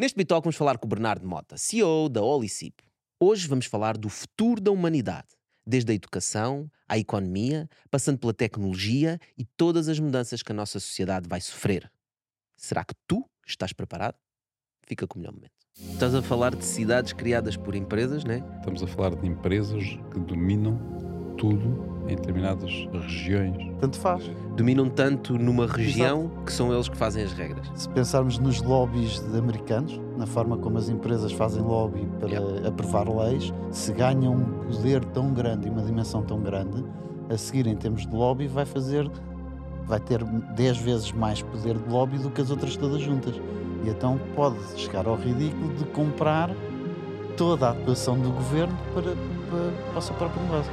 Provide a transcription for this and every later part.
Neste Bitalk vamos falar com o Bernardo Mota, CEO da Olicip. Hoje vamos falar do futuro da humanidade, desde a educação à economia, passando pela tecnologia e todas as mudanças que a nossa sociedade vai sofrer. Será que tu estás preparado? Fica com o melhor momento. Estás a falar de cidades criadas por empresas, né? Estamos a falar de empresas que dominam tudo em determinadas regiões. Tanto faz. Dominam tanto numa região que são eles que fazem as regras. Se pensarmos nos lobbies de americanos, na forma como as empresas fazem lobby para Yeah. aprovar leis, se ganham um poder tão grande e uma dimensão tão grande, a seguir em termos de lobby vai fazer vai ter 10 vezes mais poder de lobby do que as outras todas juntas. E então pode chegar ao ridículo de comprar toda a atuação do governo para, para, para o seu próprio negócio.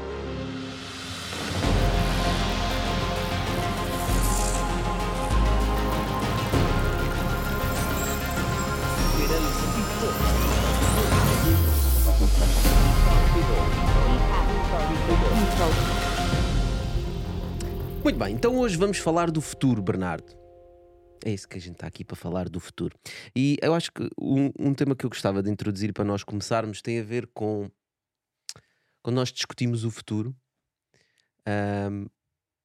Então hoje vamos falar do futuro, Bernardo. É isso que a gente está aqui para falar do futuro. E eu acho que um, um tema que eu gostava de introduzir para nós começarmos tem a ver com quando nós discutimos o futuro. ahm,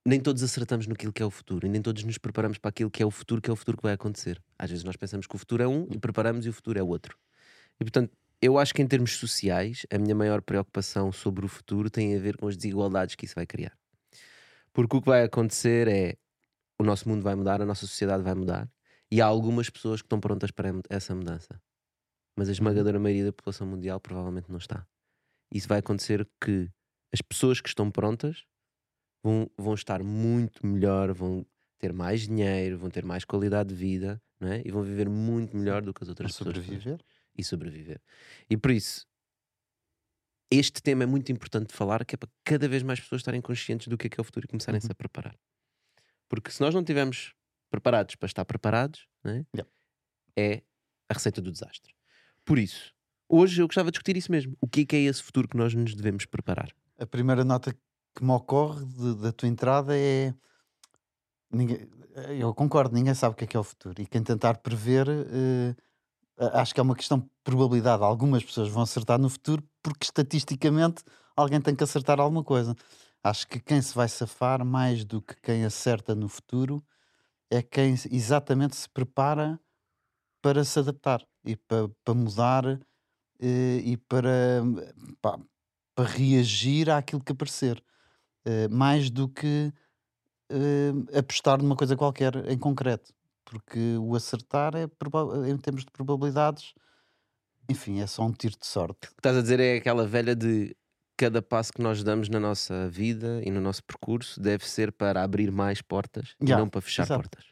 nem todos acertamos no que é o futuro e nem todos nos preparamos para aquilo que é o futuro, que é o futuro que vai acontecer. Às vezes nós pensamos que o futuro é um e preparamos e o futuro é outro. E portanto, eu acho que em termos sociais, a minha maior preocupação sobre o futuro tem a ver com as desigualdades que isso vai criar. Porque o que vai acontecer é o nosso mundo vai mudar, a nossa sociedade vai mudar e há algumas pessoas que estão prontas para essa mudança. Mas a esmagadora maioria da população mundial provavelmente não está. Isso vai acontecer que as pessoas que estão prontas vão, vão estar muito melhor, vão ter mais dinheiro, vão ter mais qualidade de vida não é? e vão viver muito melhor do que as outras pessoas. sobreviver. E sobreviver. E por isso, este tema é muito importante de falar, que é para cada vez mais pessoas estarem conscientes do que é que é o futuro e começarem-se Uhum. a preparar. Porque se nós não estivermos preparados para estar preparados, não é? Yeah. é a receita do desastre. Por isso, hoje eu gostava de discutir isso mesmo. O que é que é esse futuro que nós nos devemos preparar? A primeira nota que me ocorre de- da tua entrada é. Ninguém, eu concordo, ninguém sabe o que é que é o futuro. E quem tentar prever, a- acho que é uma questão de probabilidade. Algumas pessoas vão acertar no futuro porque estatisticamente alguém tem que acertar alguma coisa. Acho que quem se vai safar mais do que quem acerta no futuro é quem exatamente se prepara para se adaptar e para, para mudar eh, e para, pá, para reagir àquilo que aparecer. Eh, mais do que eh, apostar numa coisa qualquer em concreto. Porque o acertar é em termos de probabilidades, enfim, é só um tiro de sorte. O que estás a dizer é aquela velha de cada passo que nós damos na nossa vida e no nosso percurso deve ser para abrir mais portas e Ya, não para fechar exato. portas.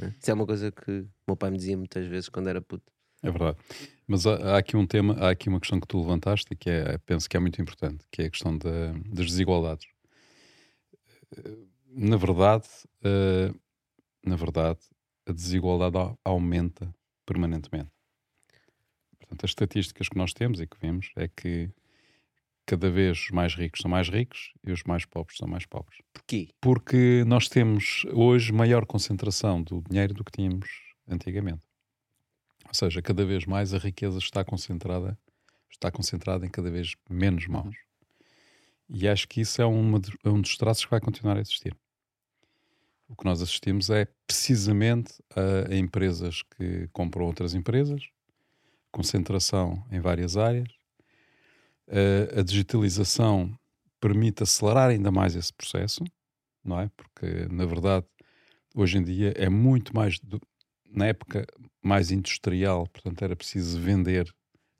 né? Isso é uma coisa que o meu pai me dizia muitas vezes quando era puto. É verdade. Mas há, há aqui um tema, há aqui uma questão que tu levantaste e que é, penso que é muito importante, que é a questão da- das desigualdades. Eh, Na verdade, eh, na verdade, a desigualdade au- aumenta permanentemente. Portanto, as estatísticas que nós temos e que vemos é que cada vez os mais ricos são mais ricos e os mais pobres são mais pobres. Porquê? Porque nós temos hoje maior concentração do dinheiro do que tínhamos antigamente. Ou seja, cada vez mais a riqueza está concentrada, está concentrada em cada vez menos mãos. E acho que isso é, é um dos traços que vai continuar a existir. O que nós assistimos é precisamente a, a empresas que compram outras empresas, concentração em várias áreas. A- digitalização permite acelerar ainda mais esse processo, não é? Porque, na verdade, hoje em dia é muito mais. do- na época mais industrial, portanto, era preciso vender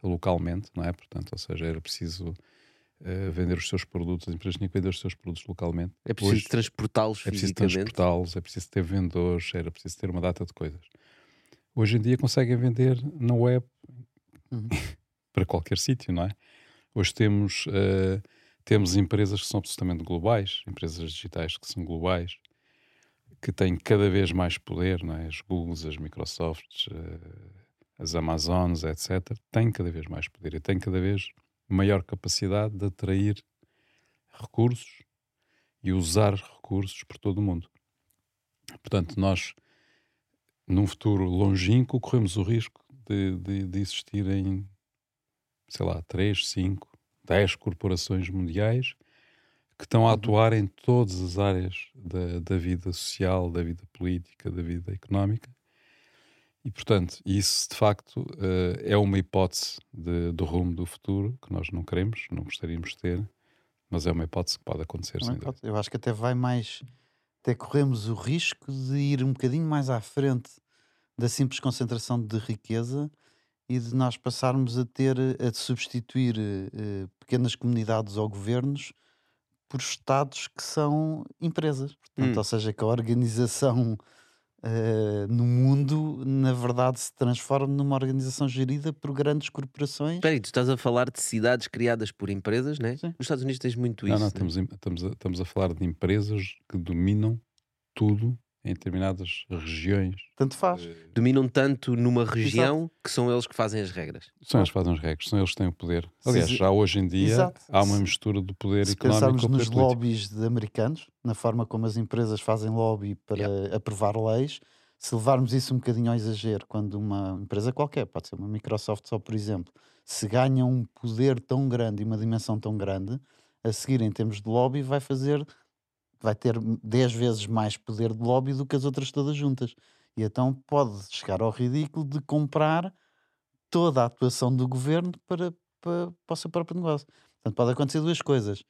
localmente, não é? Portanto, ou seja, era preciso vender os seus produtos, as empresas tinham que vender os seus produtos localmente. É preciso transportá-los é preciso transportá-los, é preciso ter vendedores, era preciso ter uma data de coisas. Hoje em dia conseguem vender na web Uhum. para qualquer sítio, não é? Hoje temos, eh, temos empresas que são absolutamente globais, empresas digitais que são globais, que têm cada vez mais poder, não é? As Googles, as Microsofts, eh, as Amazones, etc., têm cada vez mais poder e têm cada vez maior capacidade de atrair recursos e usar recursos por todo o mundo. Portanto, nós, num futuro longínquo, corremos o risco de, de, de existirem, sei lá, 3, 5, 10 corporações mundiais que estão a Uhum. atuar em todas as áreas da, da vida social, da vida política, da vida económica. E, portanto, isso de facto eh, é uma hipótese de, do rumo do futuro que nós não queremos, não gostaríamos de ter, mas é uma hipótese que pode acontecer, sem dúvida. pode. Eu acho que até vai mais. Até corremos o risco de ir um bocadinho mais à frente da simples concentração de riqueza e de nós passarmos a ter a substituir eh, pequenas comunidades ou governos por estados que são empresas. Portanto, Hum. ou seja, que a organização eh, no mundo, na verdade, se transforma numa organização gerida por grandes corporações. Espera aí, tu estás a falar de cidades criadas por empresas, né? Sim. Nos Estados Unidos tens muito Não, isso. não, né? estamos, em- estamos, a, estamos a falar de empresas que dominam tudo em determinadas regiões. Tanto faz. Eh, Dominam tanto numa região que são eles que fazem as regras. São eles que fazem as regras, são eles que têm o poder. Aliás, Se- já hoje em dia Exato. há uma mistura do poder Se económico pensarmos com o poder nos político. lobbies de americanos, na forma como as empresas fazem lobby para aprovar leis, se levarmos isso um bocadinho ao exagero, quando uma empresa qualquer, pode ser uma Microsoft só, por exemplo, se ganha um poder tão grande e uma dimensão tão grande, a seguir, em termos de lobby, vai fazer, vai ter 10 vezes mais poder de lobby do que as outras todas juntas. E então pode chegar ao ridículo de comprar toda a atuação do governo para, para, para o seu próprio negócio. Portanto, pode acontecer duas coisas.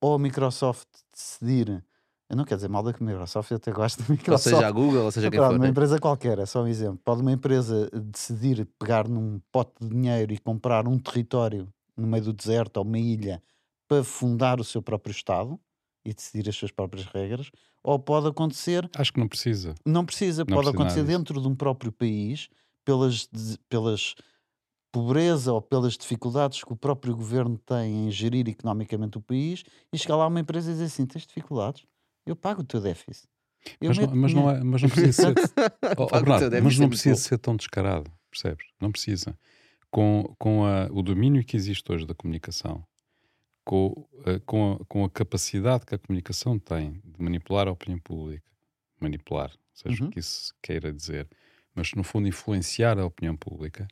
Ou a Microsoft decidir, eu não quero dizer mal da Microsoft, eu até gosto da Ou Microsoft. seja, a Google, ou seja, quem for. uma né? empresa qualquer, é só um exemplo. Pode uma empresa decidir pegar num pote de dinheiro e comprar um território no meio do deserto ou uma ilha para fundar o seu próprio Estado e decidir as suas próprias regras, ou pode acontecer Acho que não precisa. não precisa, Não pode precisa acontecer dentro de um próprio país, pelas, pelas pobreza ou pelas dificuldades que o próprio governo tem em gerir economicamente o país, e chegar lá uma empresa e dizer assim: tens dificuldades, eu pago o teu déficit. Eu Mas não, mas, não dinheiro." é, mas não precisa ser. Oh, oh, Bernardo, mas não precisa ser tão descarado, percebes? Não precisa. Com, com a- o domínio que existe hoje da comunicação, com, a- com, a, com a capacidade que a comunicação tem de manipular a opinião pública, manipular, seja Uhum. o que isso queira dizer, mas no fundo influenciar a opinião pública,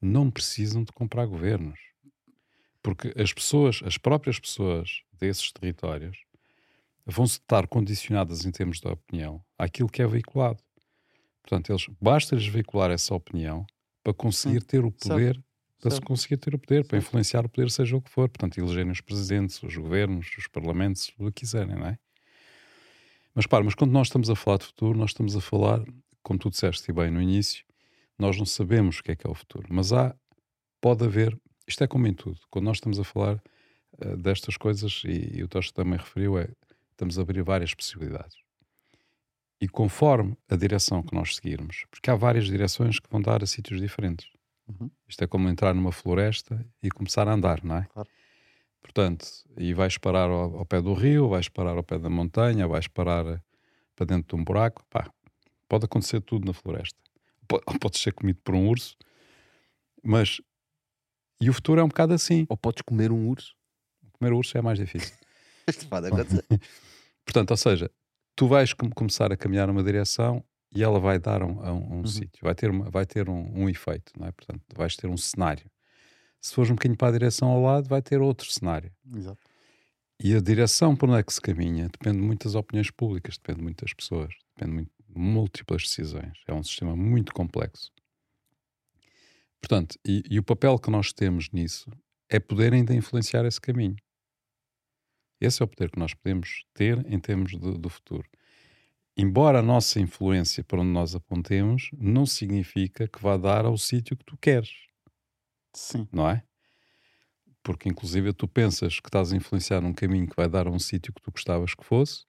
não precisam de comprar governos. Porque as pessoas, as próprias pessoas desses territórios, vão estar condicionadas em termos da opinião àquilo que é veiculado. Portanto, eles basta-lhes veicular essa opinião para conseguir ter o certo, para se certo. conseguir ter o poder, para Certo. influenciar o poder, seja o que for. Portanto, elegerem os presidentes, os governos, os parlamentos, o que quiserem, não é? Mas para, mas quando nós estamos a falar de futuro, nós estamos a falar, como tu disseste bem no início, nós não sabemos o que é que é o futuro, mas há, pode haver, isto é como em tudo, quando nós estamos a falar eh, destas coisas, e, e o Tosto também referiu, é, estamos a abrir várias possibilidades. E conforme a direção que nós seguirmos, porque há várias direções que vão dar a sítios diferentes. Uhum. Isto é como entrar numa floresta e começar a andar, não é? Claro. Portanto, e vais parar ao, ao pé do rio, vais parar ao pé da montanha, vais parar eh, para dentro de um buraco, pá, pode acontecer tudo na floresta. Pode, pode ser comido por um urso, mas e o futuro é um bocado assim. Ou podes comer um urso. Comer urso é mais difícil. Isto pode acontecer. Portanto, ou seja, tu vais com- começar a caminhar numa direção e ela vai dar um, a um, um Uhum. sítio, vai ter, uma, vai ter um, um efeito, não é? Portanto, vais ter um cenário. Se fores um bocadinho para a direção ao lado, vai ter outro cenário. Exato. E a direção por onde é que se caminha depende muito das opiniões públicas, depende muito das pessoas, depende muito de múltiplas decisões. É um sistema muito complexo. Portanto, e, e o papel que nós temos nisso é poder ainda influenciar esse caminho. Esse é o poder que nós podemos ter em termos de- do futuro. Embora a nossa influência para onde nós apontemos, não significa que vá dar ao sítio que tu queres Sim. não é? Porque, inclusive, tu pensas que estás a influenciar num caminho que vai dar a um sítio que tu gostavas que fosse,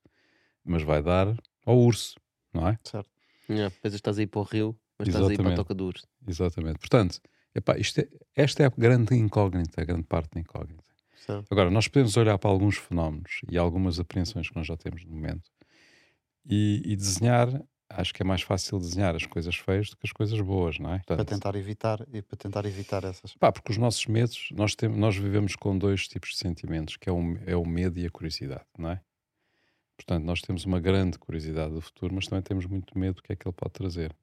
mas vai dar ao urso, não é? Certo. Yeah, Depois estás aí para o rio, mas estás aí para a Exatamente. toca do urso. Exatamente. Portanto, epá, isto é- esta é a grande incógnita, a grande parte da incógnita. certo. Agora, nós podemos olhar para alguns fenómenos e algumas apreensões que nós já temos no momento e, e desenhar, acho que é mais fácil desenhar as coisas feias do que as coisas boas, não é? Para Portanto, tentar evitar e para tentar evitar essas. Pá, porque os nossos medos, nós, temos, nós vivemos com dois tipos de sentimentos, que é o, é o medo e a curiosidade, não é? Portanto, nós temos uma grande curiosidade do futuro, mas também temos muito medo do que é que ele pode trazer.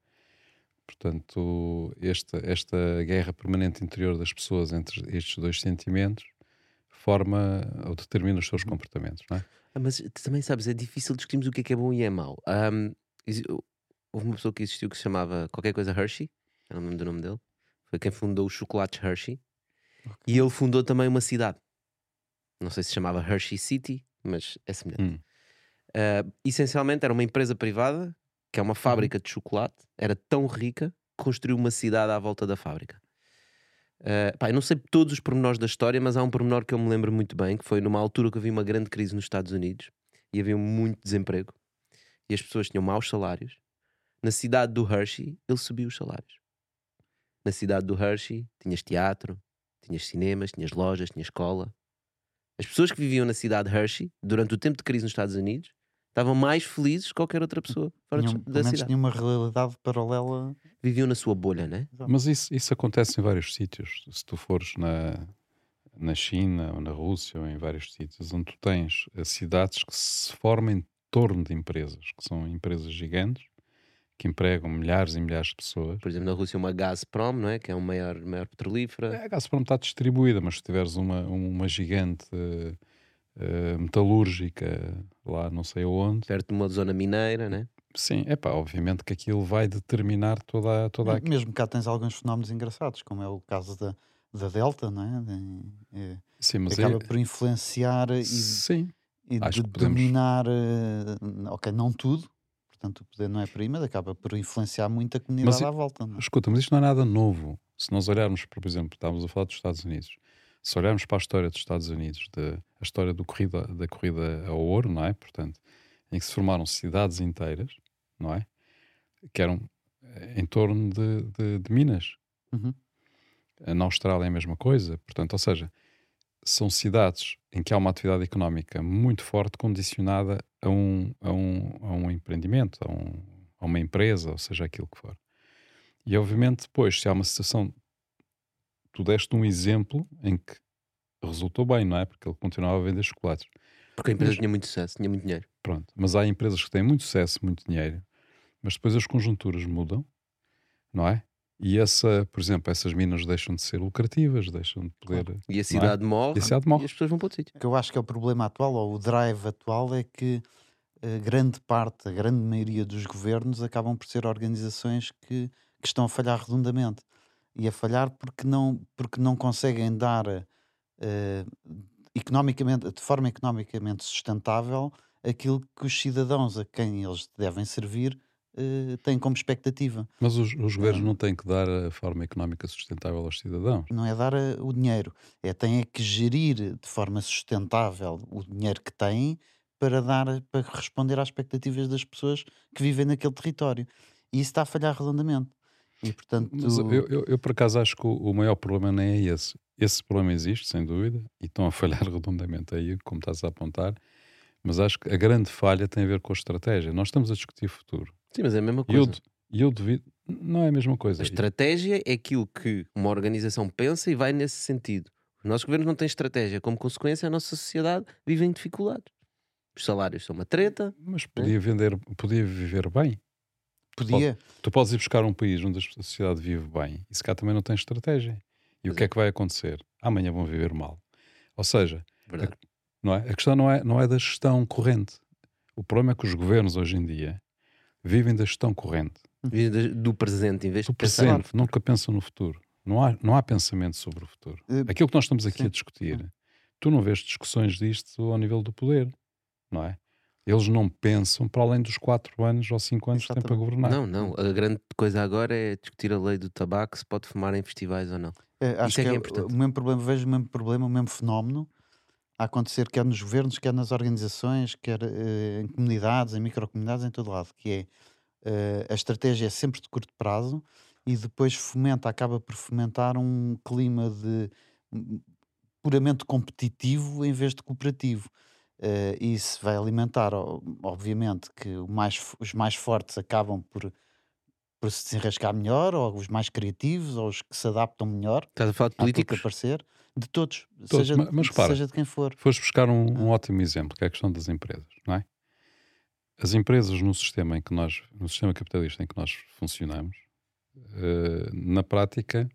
Portanto, esta, esta guerra permanente interior das pessoas entre estes dois sentimentos forma ou determina os seus comportamentos, não é? Ah, mas tu também sabes, é difícil discutirmos o que é que é bom e é mau. Exi- houve uma pessoa que existiu que se chamava qualquer coisa Hershey, eu não me lembro do nome dele. Foi quem fundou os chocolates Hershey. E ele fundou também uma cidade. Não sei se chamava Hershey City, mas é semelhante. Hum. Ah, essencialmente era uma empresa privada, que é uma fábrica de chocolate, era tão rica que construiu uma cidade à volta da fábrica. Ah, pá, eu não sei todos os pormenores da história, mas há um pormenor que eu me lembro muito bem, que foi numa altura que havia uma grande crise nos Estados Unidos e havia muito desemprego e as pessoas tinham maus salários. Na cidade do Hershey, ele subiu os salários. Na cidade do Hershey, tinhas teatro, tinhas cinemas, tinhas lojas, tinhas escola. As pessoas que viviam na cidade de Hershey, durante o tempo de crise nos Estados Unidos, estavam mais felizes que qualquer outra pessoa fora pelo da cidade. tinha uma realidade paralela. Viviam na sua bolha, né? Mas isso, isso acontece em vários sítios. Se tu fores na, na China ou na Rússia ou em vários sítios onde tu tens eh, cidades que se formam em torno de empresas, que são empresas gigantes, que empregam milhares e milhares de pessoas. Por exemplo, na Rússia, uma Gazprom, não é? Que é uma maior, maior petrolífera. É, A Gazprom está distribuída, mas se tiveres uma, uma gigante eh, eh, metalúrgica lá não sei onde, Perto de uma zona mineira, né? sim, é pá, obviamente que aquilo vai determinar toda, a- toda a... Mesmo cá tens alguns fenómenos engraçados, como é o caso da, da Delta, não é? De- é, Sim, mas acaba aí- por influenciar e, sim, e acho de podemos- dominar, eh, ok, não tudo, portanto o poder não é prima, acaba por influenciar muito a comunidade Mas à volta. Não é? Escuta, mas isto não é nada novo. Se nós olharmos, por exemplo, estávamos a falar dos Estados Unidos. Se olharmos para a história dos Estados Unidos, de, a história corrida, da corrida ao ouro, não é? Portanto, em que se formaram cidades inteiras, não é? Que eram eh, em torno de, de- de minas. Uhum. Eh, Na Austrália é a mesma coisa. Portanto, ou seja, são cidades em que há uma atividade económica muito forte condicionada a um, a um, a um empreendimento, a, um- a uma empresa, ou seja, aquilo que for. E obviamente depois, se há uma situação, tu deste um exemplo em que resultou bem, não é? Porque ele continuava a vender chocolates. Porque a empresa Mas- tinha muito sucesso, tinha muito dinheiro. Pronto. Mas há empresas que têm muito sucesso, muito dinheiro, mas depois as conjunturas mudam, não é? E essa, por exemplo, essas minas deixam de ser lucrativas, deixam de poder. E a cidade morre E a cidade morre. e as pessoas vão para outro sítio. O que eu acho que é o problema atual, ou o drive atual, é que a grande parte, a grande maioria dos governos acabam por ser organizações que, que estão a falhar redondamente. E a falhar porque não, porque não conseguem dar eh, economicamente, de forma economicamente sustentável aquilo que os cidadãos a quem eles devem servir eh, têm como expectativa. Mas os, os governos Ah. não têm que dar a forma económica sustentável aos cidadãos. Não é dar eh, o dinheiro, é têm é que gerir de forma sustentável o dinheiro que têm para dar para responder às expectativas das pessoas que vivem naquele território. E isso está a falhar redondamente. E portanto, Mas eu, eu, eu, por acaso, acho que o, maior problema nem é esse. Esse problema existe, sem dúvida, e estão a falhar redondamente aí, como estás a apontar. Mas acho que a grande falha tem a ver com a estratégia. Nós estamos a discutir futuro. Sim, mas é a mesma eu, coisa. e eu devido. Não é a mesma A coisa. estratégia é aquilo que uma organização pensa e vai nesse sentido. Os nossos governos não têm estratégia. Como consequência, a nossa sociedade vive em dificuldades. Os salários são uma treta. Mas podia vender, podia viver bem. Podia. Tu podes ir buscar um país onde a sociedade vive bem e se cá também não tem estratégia. E o que é. é que vai acontecer? Amanhã vão viver mal. Ou seja, Verdade. não é? a questão não é, não é da gestão corrente. O problema é que os governos hoje em dia vivem da gestão corrente. Vive de- do presente em vez Do de presente, nunca pensam no futuro. Não há, não há pensamento sobre o futuro. Eh, Aquilo que nós estamos aqui sim. a discutir, tu não vês discussões disto ao nível do poder, não é? Eles não pensam para além dos 4 anos ou 5 anos que têm para Exatamente. governar. Não, não. A grande coisa agora é discutir a lei do tabaco, se pode fumar em festivais ou não. Eh, acho Isso é que que é é importante. o mesmo problema, vejo o mesmo problema, o mesmo fenómeno a acontecer quer nos governos, quer nas organizações, quer eh, em comunidades, em microcomunidades, em todo lado, que é eh, a estratégia é sempre de curto prazo e depois fomenta, acaba por fomentar um clima de hum, puramente competitivo em vez de cooperativo. E isso vai alimentar, obviamente, que o mais os mais fortes acabam por, por se desenrascar melhor, ou os mais criativos, ou os que se adaptam melhor Estás a falar de políticos? aparecer, de todos, Todos, seja, ma- mas repara, seja de quem for. Foste buscar um, um ótimo exemplo, que é a questão das empresas, não é? As empresas no sistema em que nós, no sistema capitalista em que nós funcionamos, eh, na prática,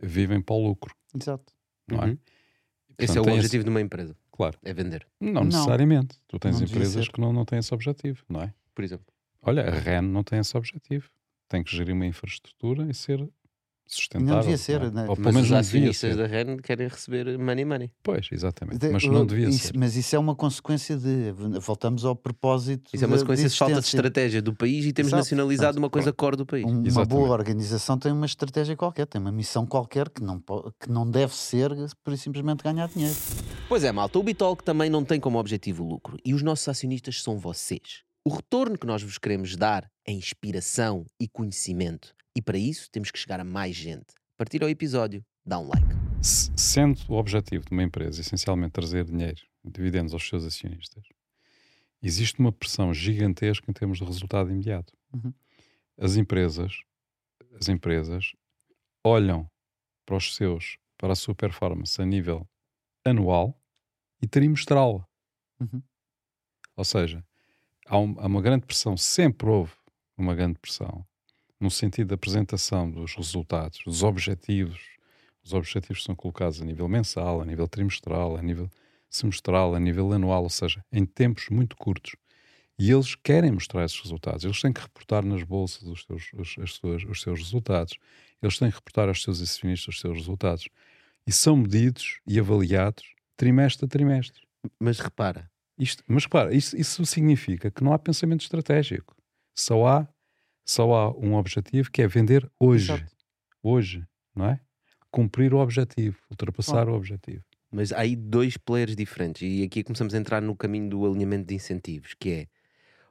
vivem para o lucro, Exato. não é? Uhum. E, Esse é portanto, o objetivo de uma empresa. Claro, É vender, não, Não. necessariamente. Tu tens Não empresas que não, não têm esse objetivo, não é? por exemplo. Olha, a REN não tem esse objetivo. Tem que gerir uma infraestrutura e ser sustentável. devia ser, é? né? Ou pelo Mas menos os não acionistas da REN querem receber money money. Pois, exatamente. De- Mas não devia isso- ser. Mas isso é uma consequência de. Voltamos ao propósito. Isso é uma de- sequência de falta de estratégia do país e temos Exato. nacionalizado uma coisa core do país. Um- Uma Exatamente. boa organização tem uma estratégia qualquer, tem uma missão qualquer que não, que não deve ser por simplesmente ganhar dinheiro. Pois é, malta, o Bitalk também não tem como objetivo o lucro e os nossos acionistas são vocês. O retorno que nós vos queremos dar é inspiração e conhecimento. E para isso temos que chegar a mais gente. Partir ao episódio, dá um like. Se- Sendo o objetivo de uma empresa essencialmente trazer dinheiro, dividendos aos seus acionistas, existe uma pressão gigantesca em termos de resultado imediato. Uhum. As empresas, as empresas olham para os seus, para a sua performance a nível anual e trimestral. Uhum. Ou seja, há, um- há uma grande pressão, sempre houve uma grande pressão, no sentido da apresentação dos resultados, dos objetivos. Os objetivos são colocados a nível mensal, a nível trimestral, a nível semestral, a nível anual, ou seja, em tempos muito curtos. E eles querem mostrar esses resultados. Eles têm que reportar nas bolsas os seus, os, as suas- os seus resultados. Eles têm que reportar aos seus acionistas os seus resultados. E são medidos e avaliados trimestre a trimestre. Mas repara, Isto, mas repara, isso, isso significa que não há pensamento estratégico. Só há, só há um objetivo que é vender hoje. Exato. Hoje, não é? Cumprir o objetivo, ultrapassar o objetivo. mas há aí dois players diferentes e aqui começamos a entrar no caminho do alinhamento de incentivos, que é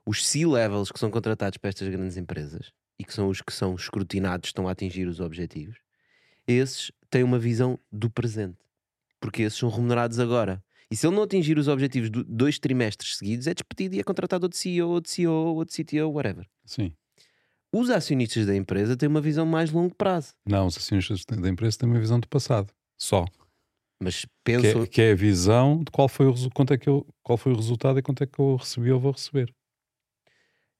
os C-levels que são contratados para estas grandes empresas e que são os que são escrutinados, estão a atingir os objetivos, esses têm uma visão do presente, porque esses são remunerados agora. E se ele não atingir os objetivos de dois trimestres seguidos, é despedido e é contratado outro CEO, outro CEO, outro CTO, whatever. Sim. Os acionistas da empresa têm uma visão mais longo prazo, Não, os acionistas da empresa têm uma visão do passado. Só. mas Que pensam, é, que é a visão de qual foi, o, quanto é que eu, qual foi o resultado e quanto é que eu recebi ou vou receber.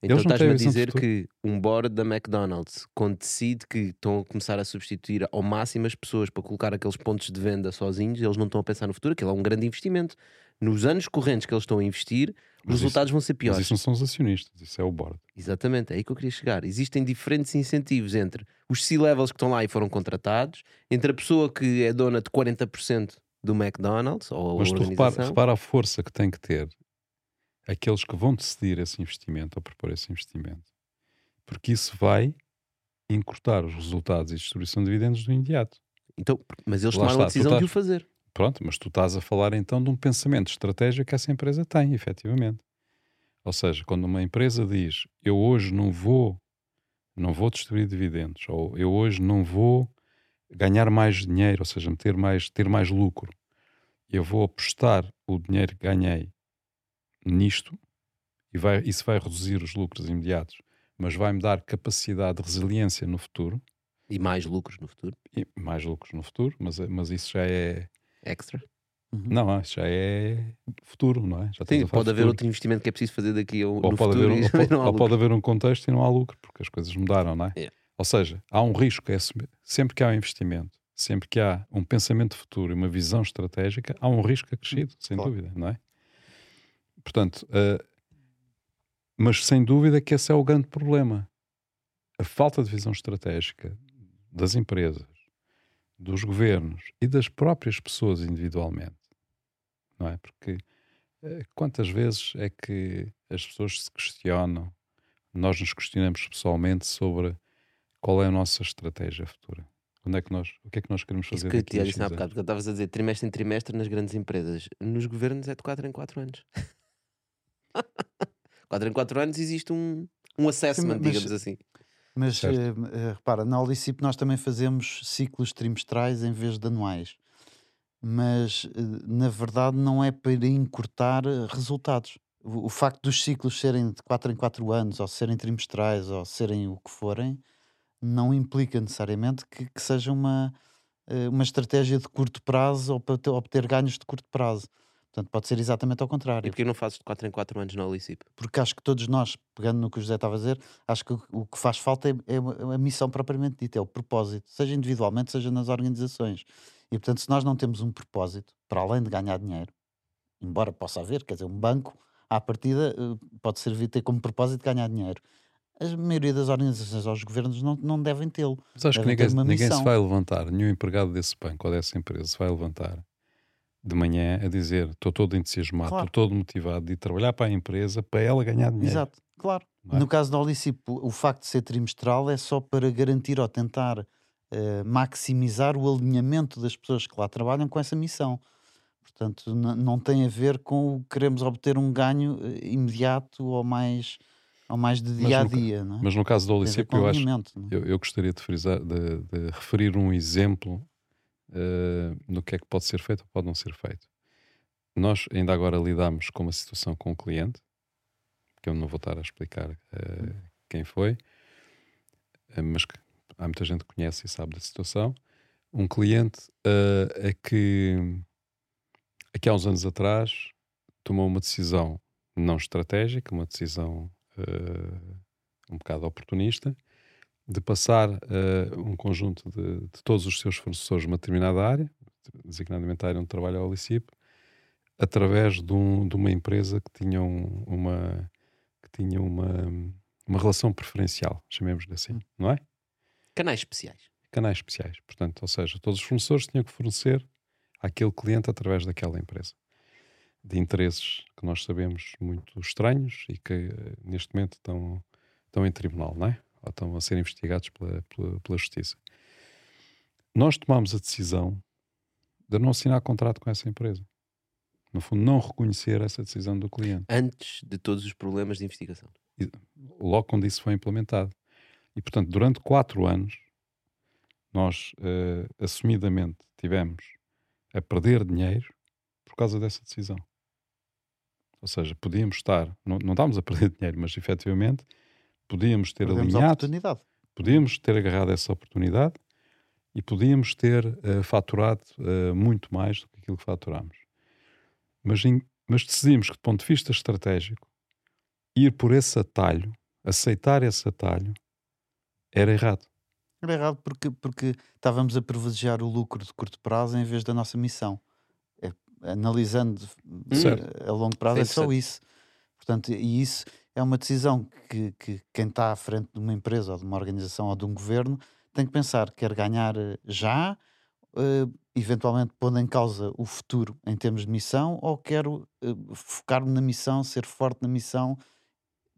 Então estás-me a dizer que um board da McDonald's, quando decide que estão a começar a substituir ao máximo as pessoas para colocar aqueles pontos de venda sozinhos, eles não estão a pensar no futuro, aquilo é um grande investimento. Nos anos correntes que eles estão a investir, os Mas isso- resultados vão ser Mas piores. isso não são os acionistas, isso é o board. Exatamente, é aí que eu queria chegar. Existem diferentes incentivos entre os C-levels que estão lá e foram contratados, entre a pessoa que é dona de 40% do McDonald's ou a Mas tu repara, repara a força que tem que ter aqueles que vão decidir esse investimento ou propor esse investimento. Porque isso vai encurtar os resultados e distribuição de dividendos do imediato. Então, mas eles Lá tomaram a está, tu decisão de o fazer. Pronto, mas tu estás a falar então de um pensamento estratégico que essa empresa tem, efetivamente. Ou seja, quando uma empresa diz eu hoje não vou, não vou distribuir dividendos, ou eu hoje não vou ganhar mais dinheiro, ou seja, meter mais, ter mais lucro, eu vou apostar o dinheiro que ganhei nisto e vai, isso vai reduzir os lucros imediatos, mas vai-me dar capacidade de resiliência no futuro E mais lucros no futuro. e mais lucros no futuro, mas, mas isso já é Extra. não, isso já é futuro, não é? Já Sim, pode de haver futuro. outro investimento que é preciso fazer daqui ao ou no pode, futuro haver, um- e ou, pode, não há ou pode haver um contexto e não há lucro, porque as coisas mudaram, não é? Yeah. Ou seja, há um risco, que é assumir- sempre que há um investimento, sempre que há um pensamento futuro e uma visão estratégica, há um risco acrescido, sem claro. dúvida, não é? Portanto, eh, mas sem dúvida que esse é o grande problema. A falta de visão estratégica das empresas, dos governos e das próprias pessoas individualmente, não é? Porque eh, quantas vezes é que as pessoas se questionam, nós nos questionamos pessoalmente sobre qual é a nossa estratégia futura? Onde é que nós, o que é que nós queremos Isso fazer que eu disse há bocado, porque eu estavas a dizer trimestre em trimestre nas grandes empresas. Nos governos é de 4 em 4 anos. 4 em 4 anos existe um, um assessment, mas- digamos assim. Mas eh, repara, na Olicip nós também fazemos ciclos trimestrais em vez de anuais. Mas eh, na verdade não é para encurtar resultados. O, o facto dos ciclos serem de 4 em 4 anos, ou serem trimestrais, ou serem o que forem, não implica necessariamente que, que seja uma, uma estratégia de curto prazo ou para ter- obter ganhos de curto prazo. Portanto, pode ser exatamente ao E contrário. porquê não fazes de 4 em 4 anos na Olicip? Porque acho que todos nós, pegando no que o José estava a dizer, acho que o- que faz falta é, é uma- a missão propriamente dita, é o propósito, seja individualmente, seja nas organizações. E portanto, se nós não temos um propósito, para além de ganhar dinheiro, embora possa haver, quer dizer, um banco, à partida, eh, pode servir ter como propósito ganhar dinheiro. A maioria das organizações ou os governos não, não devem tê-lo. Mas acho que Devem ter ninguém, ninguém se vai levantar, nenhum empregado desse banco ou dessa empresa se vai levantar de manhã a dizer estou todo entusiasmado, Claro. estou todo motivado de ir trabalhar para a empresa para ela ganhar dinheiro. Exato, claro. é? No caso da Olicip, o facto de ser trimestral é só para garantir ou tentar eh, maximizar o alinhamento das pessoas que lá trabalham com essa missão. Portanto, não tem a ver com o queremos obter um ganho eh, imediato ou mais, ou mais de dia a dia. É? Mas no caso da Olicip, eu acho, é? eu, eu gostaria de, frisar, de, de referir um exemplo eh, no que é que pode ser feito ou pode não ser feito. Nós ainda agora lidamos com uma situação com um cliente, que eu não vou estar a explicar eh, quem foi, eh, mas que há muita gente que conhece e sabe da situação. Um cliente eh, a que, a que há uns anos atrás tomou uma decisão não estratégica, uma decisão eh, um bocado oportunista, de passar eh, um conjunto de, de todos os seus fornecedores numa determinada área, designadamente a área onde trabalha a Olicip, através de, um- de uma empresa que tinha, um- uma, que tinha uma, uma relação preferencial, chamemos-lhe assim, não é? Canais especiais. Canais especiais. Portanto, ou seja, todos os fornecedores tinham que fornecer àquele cliente através daquela empresa. De interesses que nós sabemos muito estranhos e que eh, neste momento estão, estão em tribunal, não é? Ou estão a ser investigados pela, pela, pela justiça. Nós tomámos a decisão de não assinar contrato com essa empresa. No fundo, não reconhecer essa decisão do cliente. Antes de todos os problemas de investigação. logo quando isso foi implementado. E, portanto, durante quatro anos, nós eh, assumidamente tivemos a perder dinheiro por causa dessa decisão. Ou seja, podíamos estar, não, não estávamos a perder dinheiro, mas efetivamente podíamos ter Perdemos a alinhado, oportunidade. podíamos ter agarrado essa oportunidade e podíamos ter eh, faturado eh, muito mais do que aquilo que faturámos. Mas, em- mas decidimos que, do ponto de vista estratégico, ir por esse atalho, aceitar esse atalho, era errado. Era errado porque, porque estávamos a privilegiar o lucro de curto prazo em vez da nossa missão. É, analisando Certo. eh, a longo prazo, é é só isso. Portanto, e isso é uma decisão que, que quem está à frente de uma empresa ou de uma organização ou de um governo tem que pensar: quer ganhar eh, já, eh, eventualmente pondo em causa o futuro em termos de missão, ou quero eh, focar-me na missão, ser forte na missão,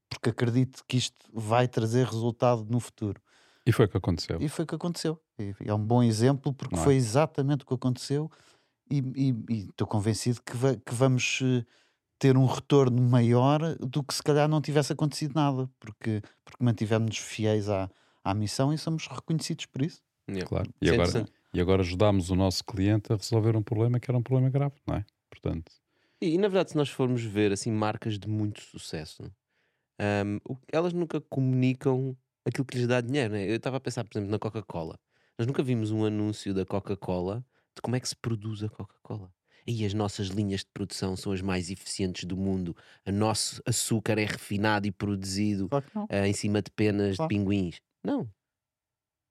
porque acredito que isto vai trazer resultado no futuro. E foi o que aconteceu. E foi o que aconteceu. E é um bom exemplo porque é? foi exatamente o que aconteceu e estou convencido que, va- que vamos eh, ter um retorno maior do que se calhar não tivesse acontecido nada, porque, porque mantivemos-nos fiéis à, à missão e somos reconhecidos por isso. Yeah. Claro. E é agora, e agora ajudámos o nosso cliente a resolver um problema que era um problema grave, não é? Portanto, E, e, na verdade, se nós formos ver assim marcas de muito sucesso, o- elas nunca comunicam aquilo que lhes dá dinheiro. Né? Eu estava a pensar, por exemplo, na Coca-Cola. Nós nunca vimos um anúncio da Coca-Cola de como é que se produz a Coca-Cola. E as nossas linhas de produção são as mais eficientes do mundo. O nosso açúcar é refinado e produzido Claro ah, em cima de penas Claro. de pinguins. Não.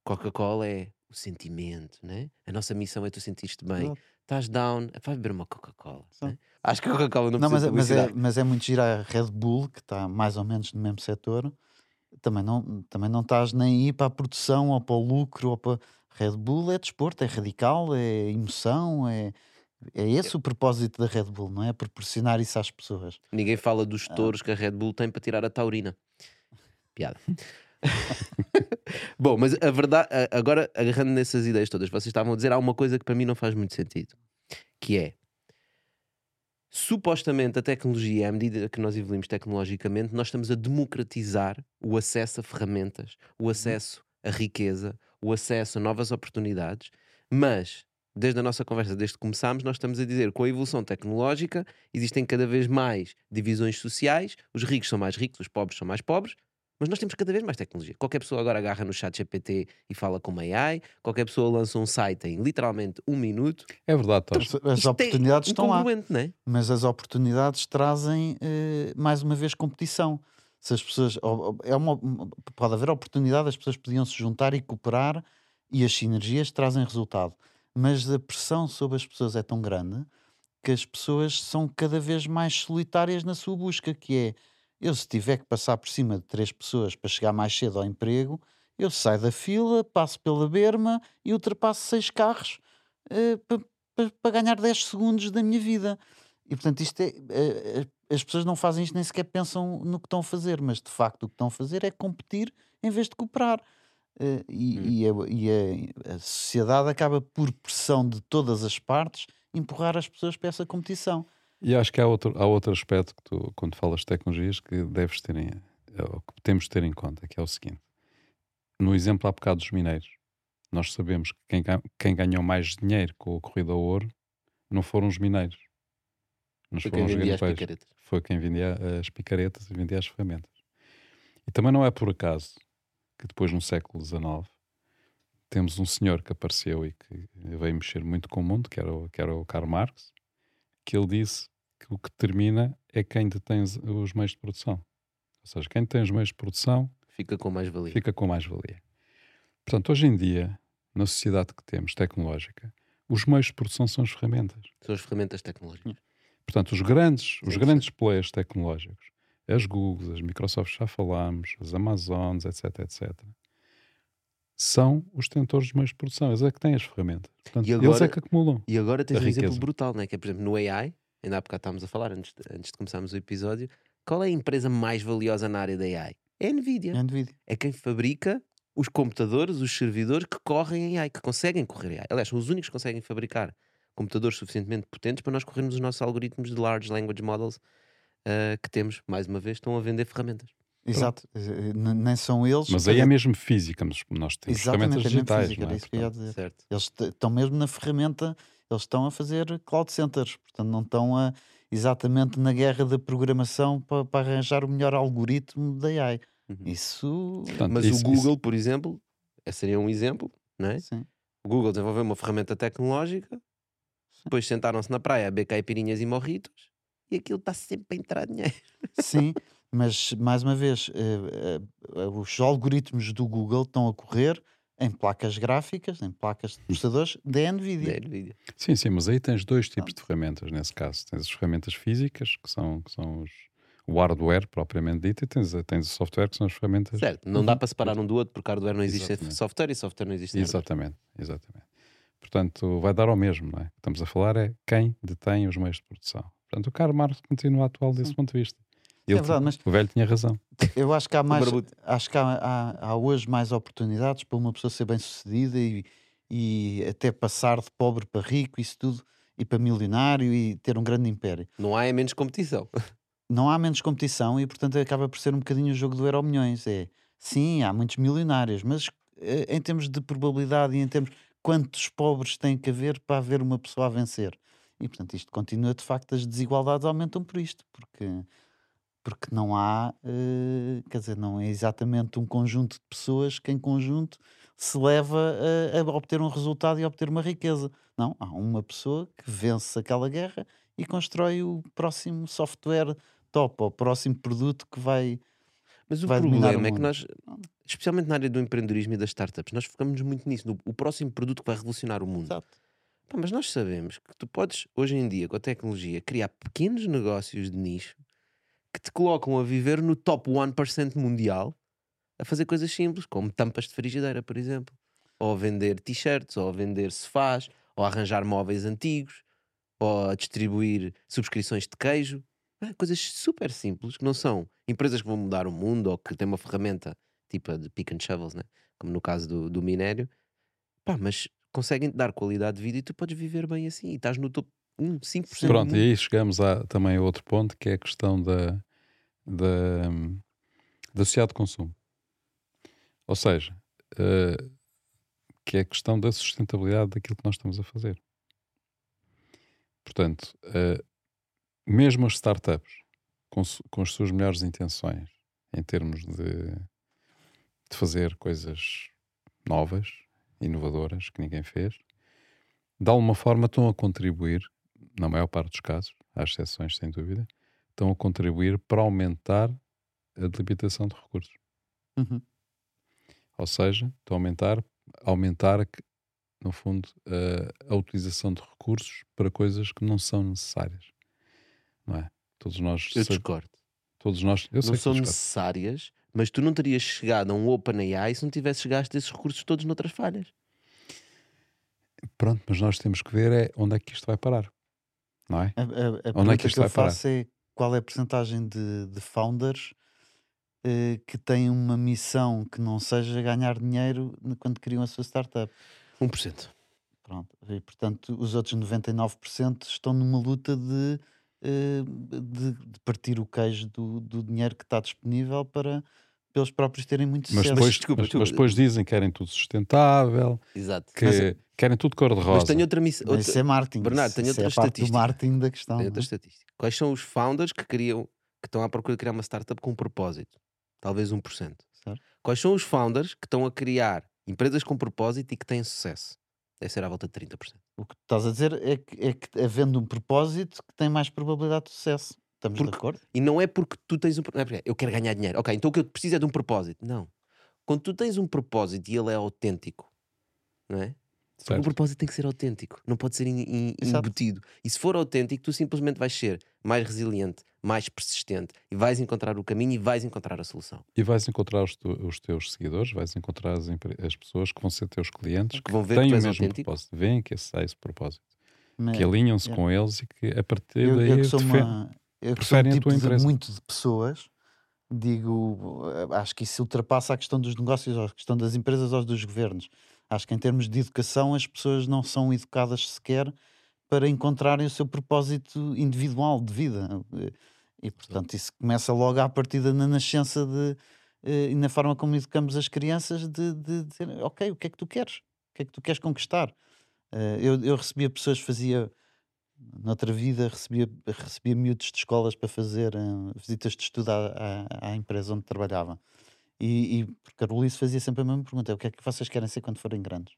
Coca-Cola é o sentimento, né? A nossa missão é tu sentiste bem. Estás down, vai beber uma Coca-Cola. Né? Acho que a Coca-Cola não, Não, mas, precisa é- de mas, é, mas é muito gira a Red Bull, que está mais ou menos no mesmo setor. Também não, também não estás nem aí para a produção ou para o lucro. Ou para... Red Bull é desporto, é radical, é emoção, é, é esse o propósito da Red Bull, não é? Proporcionar isso às pessoas. Ninguém fala dos Ah. touros que a Red Bull tem para tirar a taurina. Piada. Bom, mas a verdade, agora agarrando nessas ideias todas, vocês estavam a dizer há uma coisa que para mim não faz muito sentido, que é supostamente a tecnologia, à medida que nós evoluímos tecnologicamente, nós estamos a democratizar o acesso a ferramentas, o acesso à riqueza, o acesso a novas oportunidades, mas desde a nossa conversa, desde que começámos, nós estamos a dizer que com a evolução tecnológica existem cada vez mais divisões sociais, os ricos são mais ricos, os pobres são mais pobres, Mas nós temos cada vez mais tecnologia. Qualquer pessoa agora agarra no chat GPT e fala com uma AI, qualquer pessoa lança um site em literalmente um minuto. É verdade, Tosh. As é oportunidades estão lá. é? mas as oportunidades trazem eh, mais uma vez competição. Se as pessoas é uma- pode haver oportunidade, as pessoas podiam se juntar e cooperar e as sinergias trazem resultado. Mas a pressão sobre as pessoas é tão grande que as pessoas são cada vez mais solitárias na sua busca, que é eu se tiver que passar por cima de três pessoas para chegar mais cedo ao emprego, eu saio da fila, passo pela berma e ultrapasso seis carros para ganhar 10 segundos da minha vida. E portanto, isto é, eh, eh, as pessoas não fazem isto nem sequer pensam no que estão a fazer, mas de facto o que estão a fazer é competir em vez de cooperar. Eh, e, Hum. e a, e a- a sociedade acaba por pressão de todas as partes empurrar as pessoas para essa competição. E acho que há outro, há outro aspecto que tu, quando falas de tecnologias, que deves ter em, ou que temos de ter em conta, que é o seguinte. No exemplo há bocado dos mineiros, nós sabemos que quem, quem ganhou mais dinheiro com a corrida ao ouro não foram os mineiros. Mas Foi foram quem os vendia as garimpeiros. picaretas. Foi quem vendia as picaretas e vendia as ferramentas. E também não é por acaso que depois, no século XIX, temos um senhor que apareceu e que veio mexer muito com o mundo, que era o, que era o Karl Marx, que ele disse que o que termina é quem detém os- os meios de produção. Ou seja, quem tem os meios de produção Fica com mais valia. fica com mais-valia. Portanto, hoje em dia, na sociedade que temos, tecnológica, os meios de produção são as ferramentas. São as ferramentas tecnológicas. Portanto, os grandes, os 100%. grandes players tecnológicos, as Googles, as Microsoft já falámos, as Amazons, etc, etc, são os detentores dos meios de produção. Eles é que têm as ferramentas. Portanto, E eles agora- é que acumulam. E agora tens A um exemplo riqueza. brutal, não é? Que é, por exemplo, no AI, ainda há bocado estávamos a falar, antes de, antes de começarmos o episódio, qual é a empresa mais valiosa na área da AI? É a NVIDIA. É a Nvidia. É quem fabrica os computadores, os servidores que correm em AI, que conseguem correr em AI. Aliás, são os únicos que conseguem fabricar computadores suficientemente potentes para nós corrermos os nossos algoritmos de Large Language Models ah, que temos, mais uma vez, estão a vender ferramentas. Exato. Eh, n- Nem são eles. Mas aí é mesmo física, mas nós temos Exatamente, ferramentas é digitais. física, não é? isso que eu ia dizer. Certo? Eles estão mesmo na ferramenta, eles estão a fazer cloud centers, portanto não estão a, exatamente na guerra da programação para, para arranjar o melhor algoritmo da AI. Uhum. Isso, portanto, Mas isso- o isso- Google, por exemplo, esse seria um exemplo, não é? sim. O Google desenvolveu uma ferramenta tecnológica, depois sentaram-se na praia a beber caipirinhas e morritos, e aquilo está sempre a entrar dinheiro. Sim, mas mais uma vez, eh, eh, os algoritmos do Google estão a correr em placas gráficas, em placas de processadores da Nvidia. da Nvidia. Sim, sim, mas aí tens dois tipos de ferramentas nesse caso. Tens as ferramentas físicas, que são, que são os, o hardware propriamente dito, e tens, tens o software, que são as ferramentas. Certo, não dá para separar um do outro porque hardware não existe sem Exatamente. software e software não existe sem hardware. Exatamente, exatamente. Portanto, vai dar ao mesmo, não é? O que estamos a falar é quem detém os meios de produção. Portanto, o Karl Marx continua atual desse Sim. ponto de vista. É verdade, mas O velho tinha razão. Eu acho que há mais, acho que há, há- há hoje mais oportunidades para uma pessoa ser bem sucedida e, e até passar de pobre para rico, isso tudo, e para milionário e ter um grande império. Não há é menos competição. Não há menos competição e, portanto, acaba por ser um bocadinho o jogo do Euro Milhões. É, sim, há muitos milionários, mas eh, em termos de probabilidade e em termos quantos pobres tem que haver para haver uma pessoa a vencer. E, portanto, isto continua, de facto, as desigualdades aumentam por isto, porque porque não há, eh, quer dizer, não é exatamente um conjunto de pessoas que em conjunto se leva a, a obter um resultado e a obter uma riqueza. Não, há uma pessoa que vence aquela guerra e constrói o próximo software top, ou o próximo produto que vai. Mas o Vai problema o é que nós, especialmente na área do empreendedorismo e das startups, nós focamos muito nisso, no o próximo produto que vai revolucionar o mundo. Exato. Pá, mas nós sabemos que tu podes, hoje em dia, com a tecnologia, criar pequenos negócios de nicho que te colocam a viver no top 1% mundial a fazer coisas simples, como tampas de frigideira, por exemplo. Ou a vender t-shirts, ou a vender sofás, ou a arranjar móveis antigos, ou a distribuir subscrições de queijo. Coisas super simples, que não são empresas que vão mudar o mundo ou que têm uma ferramenta tipo a de pick and shovels, né? como no caso do, do minério. Pá, mas conseguem te dar qualidade de vida e tu podes viver bem assim. E estás no topo 1, 5% do Pronto, e aí chegamos a, também a outro ponto, que é a questão da, da, da sociedade de consumo. Ou seja, eh, que é a questão da sustentabilidade daquilo que nós estamos a fazer. Portanto, eh, mesmo as startups, com, com as suas melhores intenções, em termos de de fazer coisas novas, inovadoras, que ninguém fez, de alguma forma estão a contribuir, na maior parte dos casos, há exceções sem dúvida, estão a contribuir para aumentar a delimitação de recursos. Uhum. Ou seja, estão a aumentar, aumentar no fundo, a, a utilização de recursos para coisas que não são necessárias. Não é? Todos nós, Eu discordo. todos nós, não são necessárias, mas tu não terias chegado a um OpenAI se não tivesses gasto esses recursos todos noutras falhas. Pronto, mas nós temos que ver é onde é que isto vai parar. Não é? A, a, a Onde é que isto que eu vai parar? faço é qual é a porcentagem de, de founders eh, que têm uma missão que não seja ganhar dinheiro quando criam a sua startup. 1%. Pronto. E, portanto, os outros 99% estão numa luta de, de, de partir o queijo do, do dinheiro que está disponível para, para eles próprios terem muito Mas sucesso. depois, desculpa, mas, desculpa. mas depois dizem que querem tudo sustentável, Exato. que Mas, querem tudo cor-de-rosa. mas tenho outra missão. Mas isso é marketing. Bernardo, tenho é outra a parte do estatística. marketing da questão. Tem não outra é? estatística. Quais são os founders que criam, que estão à procura de criar uma startup com um propósito? Talvez 1%. Certo. Quais são os founders que estão a criar empresas com propósito e que têm sucesso? Deve ser à volta de 30%. O que estás a dizer é que, é que havendo um propósito que tem mais probabilidade de sucesso. Estamos Porque- de acordo? E não é porque tu tens um. Não é porque eu quero ganhar dinheiro. Ok, então o que eu preciso é de um propósito. Não. Quando tu tens um propósito e ele é autêntico, não é? Porque o propósito tem que ser autêntico, não pode ser in- in- embutido. E se for autêntico, tu simplesmente vais ser mais resiliente, mais persistente e vais encontrar o caminho e vais encontrar a solução. E vais encontrar os, tu- os teus seguidores, vais encontrar as, as pessoas que vão ser teus clientes, Que vão ver que têm tu o mesmo autêntico. propósito, veem que esse é esse propósito, Mas que alinham-se é. com eles e que a partir eu, daí eu que sou, uma, eu que sou um tipo de, muito de pessoas, digo, acho que isso ultrapassa a questão dos negócios, a questão das empresas ou dos governos. Acho que em termos de educação as pessoas não são educadas sequer para encontrarem o seu propósito individual de vida. E portanto isso começa logo à partida na nascença de, eh, e na forma como educamos as crianças de, de dizer, ok, o que é que tu queres? O que é que tu queres conquistar? Eh, eu, eu recebia pessoas, fazia noutra vida, recebia, recebia miúdos de escolas para fazer eh, visitas de estudo à, à- à empresa onde trabalhava. E, e porque a fazia sempre a mesma pergunta: o que é que vocês querem ser quando forem grandes?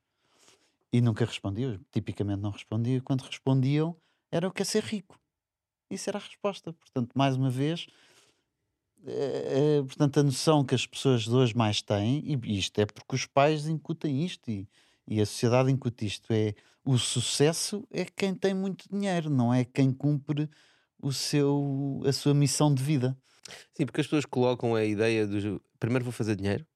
E nunca respondiam, tipicamente não respondiam. Quando respondiam, era eu quero ser rico. Isso era a resposta. Portanto, mais uma vez, eh, eh, portanto, a noção que as pessoas de hoje mais têm, e isto é porque os pais incutem isto e, e a sociedade incute isto, é o sucesso é quem tem muito dinheiro, não é quem cumpre o seu, a sua missão de vida. Sim, porque as pessoas colocam a ideia do primeiro vou fazer dinheiro,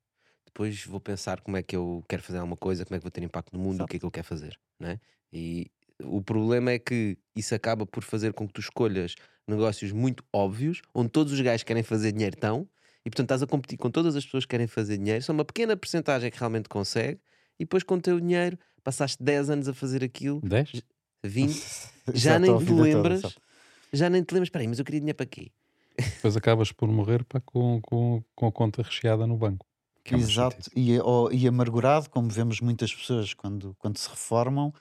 depois vou pensar como é que eu quero fazer alguma coisa, como é que vou ter impacto no mundo, o Exato. que é que eu quero fazer, não é? E o problema é que isso acaba por fazer com que tu escolhas negócios muito óbvios, onde todos os gajos que querem fazer dinheiro estão, e portanto estás a competir com todas as pessoas que querem fazer dinheiro, só uma pequena porcentagem que realmente consegue, e depois com o teu dinheiro passaste 10 anos a fazer aquilo, 10? 20, Exato, já nem te lembras, já nem te lembras, espera aí, mas eu queria dinheiro para quê? Depois acabas por morrer pá, com, com, com a conta recheada no banco. é Exato, e, ou- e amargurado, como vemos muitas pessoas quando, quando se reformam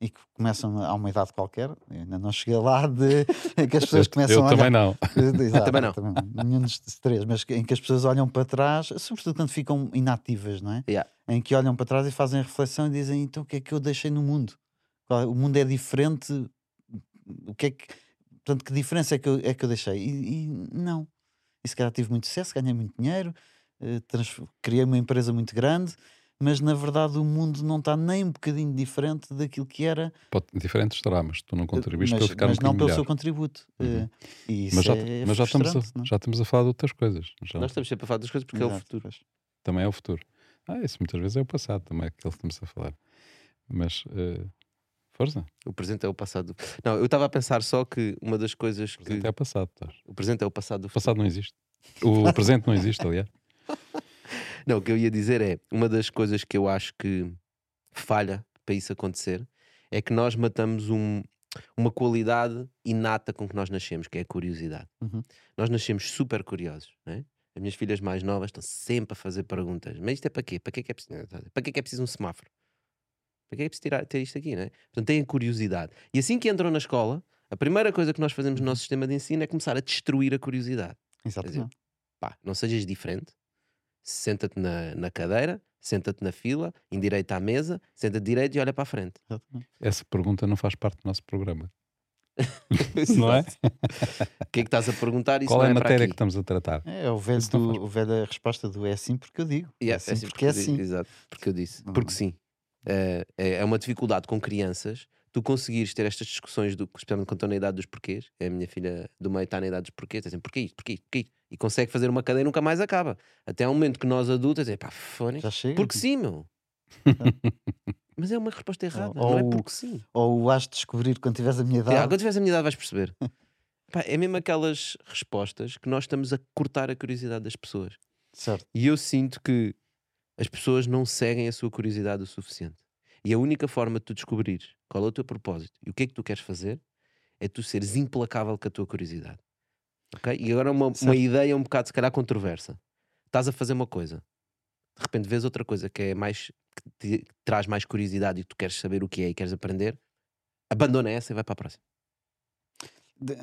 e que começam a uma idade qualquer, eu ainda não cheguei lá, de que as pessoas Eu, começam eu a também olhar. não. Exato, Também não. nenhum dos três, mas em que as pessoas olham para trás, sobretudo quando ficam inativas, não é? Yeah. Em que olham para trás e fazem a reflexão e dizem: então o que é que eu deixei no mundo? Qual- O mundo é diferente, o que é que. Portanto, que diferença é que eu, é que eu deixei? E, e não. E se calhar tive muito sucesso, ganhei muito dinheiro, eh, trans- criei uma empresa muito grande, mas na verdade o mundo não está nem um bocadinho diferente daquilo que era, Pode, diferente estará, mas tu não contribuíste mas, para ficar mas um não pelo melhor. seu contributo. Uhum. Eh, e isso Mas, já, é mas já, estamos a, é? já estamos a falar de outras coisas. Já- Nós estamos sempre a falar das coisas porque é o Exato, futuro. Também é o futuro. Ah, isso muitas vezes é o passado, também é aquilo que estamos a falar. Mas, eh, força, O presente é o passado. Não, eu estava a pensar só que uma das coisas o que. presente é o passado. estás. O presente é o passado do O passado não existe. O presente não existe, aliás. Não, o que eu ia dizer é uma das coisas que eu acho que falha para isso acontecer é que nós matamos um- uma qualidade inata com que nós nascemos, que é a curiosidade. Uhum. Nós nascemos super curiosos, não é? As minhas filhas mais novas estão sempre a fazer perguntas. Mas isto é para quê? Para que é que é preciso, para que é, que é preciso um semáforo? Para que é preciso tirar, ter isto aqui, não é? Portanto, têm curiosidade. E assim que entram na escola, a primeira coisa que nós fazemos no nosso sistema de ensino é começar a destruir a curiosidade. Exatamente. Pá, não sejas diferente, Senta-te na, na cadeira, senta-te na fila, endireita à mesa, senta-te direito e olha para a frente. Exatamente. Essa pergunta não faz parte do nosso programa. não é? O que é que estás a perguntar? Isso Qual não é a para matéria aqui. que estamos a tratar? É o velho, do, faz- o velho a resposta do é assim porque eu digo. Yeah, é assim é porque é eu di- assim. Exato, porque eu disse. Não. Porque sim. É, é é uma dificuldade com crianças tu conseguires ter estas discussões, do, especialmente quando estão na idade dos porquês. A minha filha do meio está na idade dos porquês, dizem porquê isto, porquê isto, porquê isto. E consegue fazer uma cadeia e nunca mais acaba. Até um momento que nós adultos dizem pá, fone, porque sim, meu. Mas é uma resposta errada, Ou- não é porque sim. Ou o has de descobrir quando tiveres a minha idade. Yeah, quando tiveres a minha idade vais perceber. Pá, é mesmo aquelas respostas que nós estamos a cortar a curiosidade das pessoas. Certo. E eu sinto que as pessoas não seguem a sua curiosidade o suficiente. E a única forma de tu descobrires qual é o teu propósito e o que é que tu queres fazer é tu seres implacável com a tua curiosidade. Ok? E agora uma, uma Certo. ideia um bocado, se calhar, controversa. Estás a fazer uma coisa, de repente vês outra coisa que é mais que te traz mais curiosidade e tu queres saber o que é e queres aprender, abandona essa e vai para a próxima. De-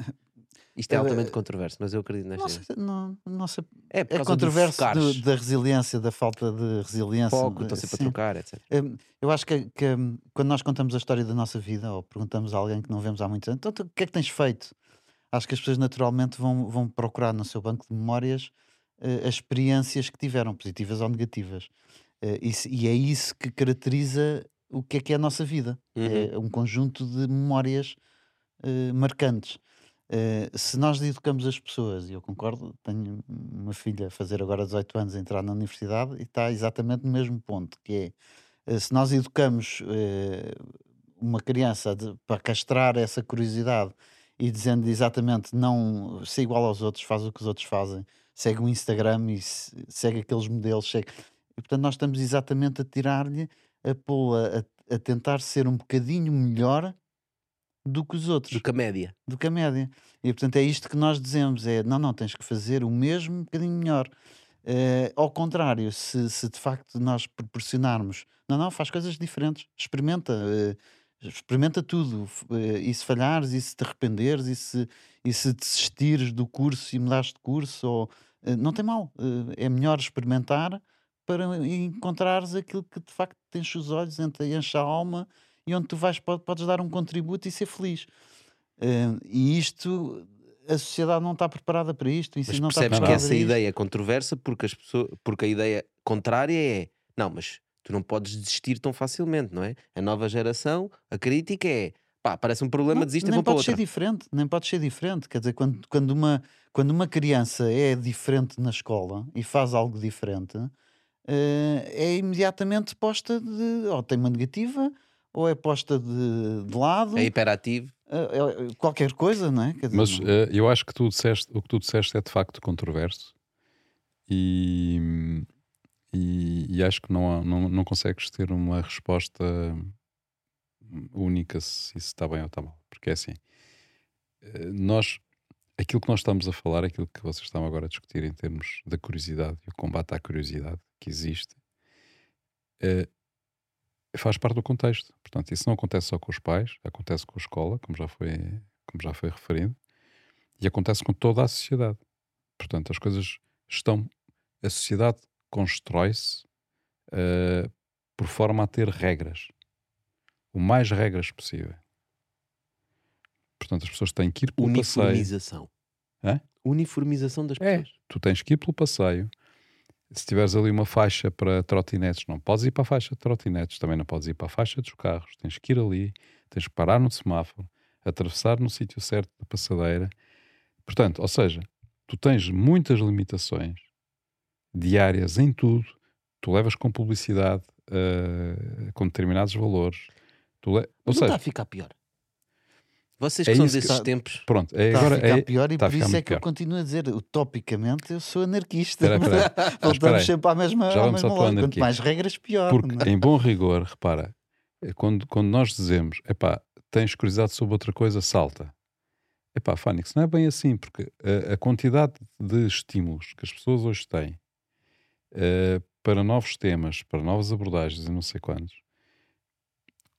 Isto é Eu, altamente eh, controverso, mas eu acredito nesta Não ideia. não, sei. É, por É controverso do- da resiliência, da falta de resiliência. de- estão sempre a sim. trocar, etc. Hum, Eu acho que, que, hum, quando nós contamos a história da nossa vida ou perguntamos a alguém que não vemos há muitos anos, então o que é que tens feito? Acho que as pessoas naturalmente vão, vão procurar no seu banco de memórias eh, as experiências que tiveram, positivas ou negativas. Eh, isso- e é isso que caracteriza o que é que é a nossa vida. Uhum. É um conjunto de memórias eh, marcantes. Eh, se nós educamos as pessoas, e eu concordo, tenho uma filha a fazer agora 18 anos, a entrar na universidade e está exatamente no mesmo ponto, que é eh, se nós educamos eh, uma criança de- para castrar essa curiosidade e dizendo exatamente não ser igual aos outros, faz o que os outros fazem, segue o Instagram e se- segue aqueles modelos, segue... e portanto nós estamos exatamente a tirar-lhe, a pô-la a, a tentar ser um bocadinho melhor do que os outros Do que a média. do que a média. E portanto é isto que nós dizemos: é não, não, tens que fazer o mesmo um bocadinho melhor. Eh, ao contrário, se, se de facto nós proporcionarmos, não, não, faz coisas diferentes, experimenta, eh, experimenta tudo. eh, e se falhares, e se te arrependeres, e se, e se desistires do curso e mudares de curso, ou, não tem mal. É melhor experimentar para encontrares aquilo que de facto te enche os olhos, enche a alma e onde tu vais, po- podes dar um contributo e ser feliz. Eh, e isto, a sociedade não está preparada para isto. Mas não está percebes que essa ideia é controversa porque, as pessoas, porque a ideia contrária é não, mas tu não podes desistir tão facilmente, não é? A nova geração, a crítica é pá, parece um problema, Não, desiste e nem para pode ser diferente, nem pode ser diferente. Quer dizer, quando, quando, uma, quando uma criança é diferente na escola e faz algo diferente, eh, é imediatamente posta de ou tem uma negativa ou é posta de, de lado, É hiperativo. eh, eh, qualquer coisa, não é? Dizer, Mas não- eh, eu acho que tu disseste, o que tu disseste é de facto controverso e, e, e acho que não, há- não, não consegues ter uma resposta única se isso está bem ou está mal. Porque é assim, eh, nós, aquilo que nós estamos a falar, aquilo que vocês estão agora a discutir em termos da curiosidade e o combate à curiosidade que existe, eh, faz parte do contexto. Portanto, isso não acontece só com os pais, acontece com a escola, como já foi, como já foi referido, e acontece com toda a sociedade. Portanto, as coisas estão. A sociedade constrói-se eh, por forma a ter regras. O mais regras possível. Portanto, as pessoas têm que ir pelo passeio. Uniformização. Uniformização das É. pessoas. Tu tens que ir pelo passeio. Se tiveres ali uma faixa para trotinetes, não podes ir para a faixa de trotinetes, também não podes ir para a faixa dos carros. Tens que ir ali, tens que parar no semáforo, atravessar no sítio certo da passadeira. Portanto, ou seja, tu tens muitas limitações diárias em tudo. Tu levas com publicidade eh, com determinados valores. Tu le- Ou não está seja, a ficar pior. Vocês É que são isso que- desses Tá- tempos. pronto, é Está agora a ficar é, pior e a por isso é que eu pior. continuo a dizer, utopicamente eu sou anarquista. Espera. Mas espera Voltamos sempre à mesma, Já mesma tua lógica. Quanto mais regras, pior. Porque, é? em bom rigor, repara, é quando, quando nós dizemos, epá, tens curiosidade sobre outra coisa, salta. Epá, Fânix, não é bem assim, porque a, a quantidade de estímulos que as pessoas hoje têm eh, para novos temas, para novas abordagens e não sei quantos,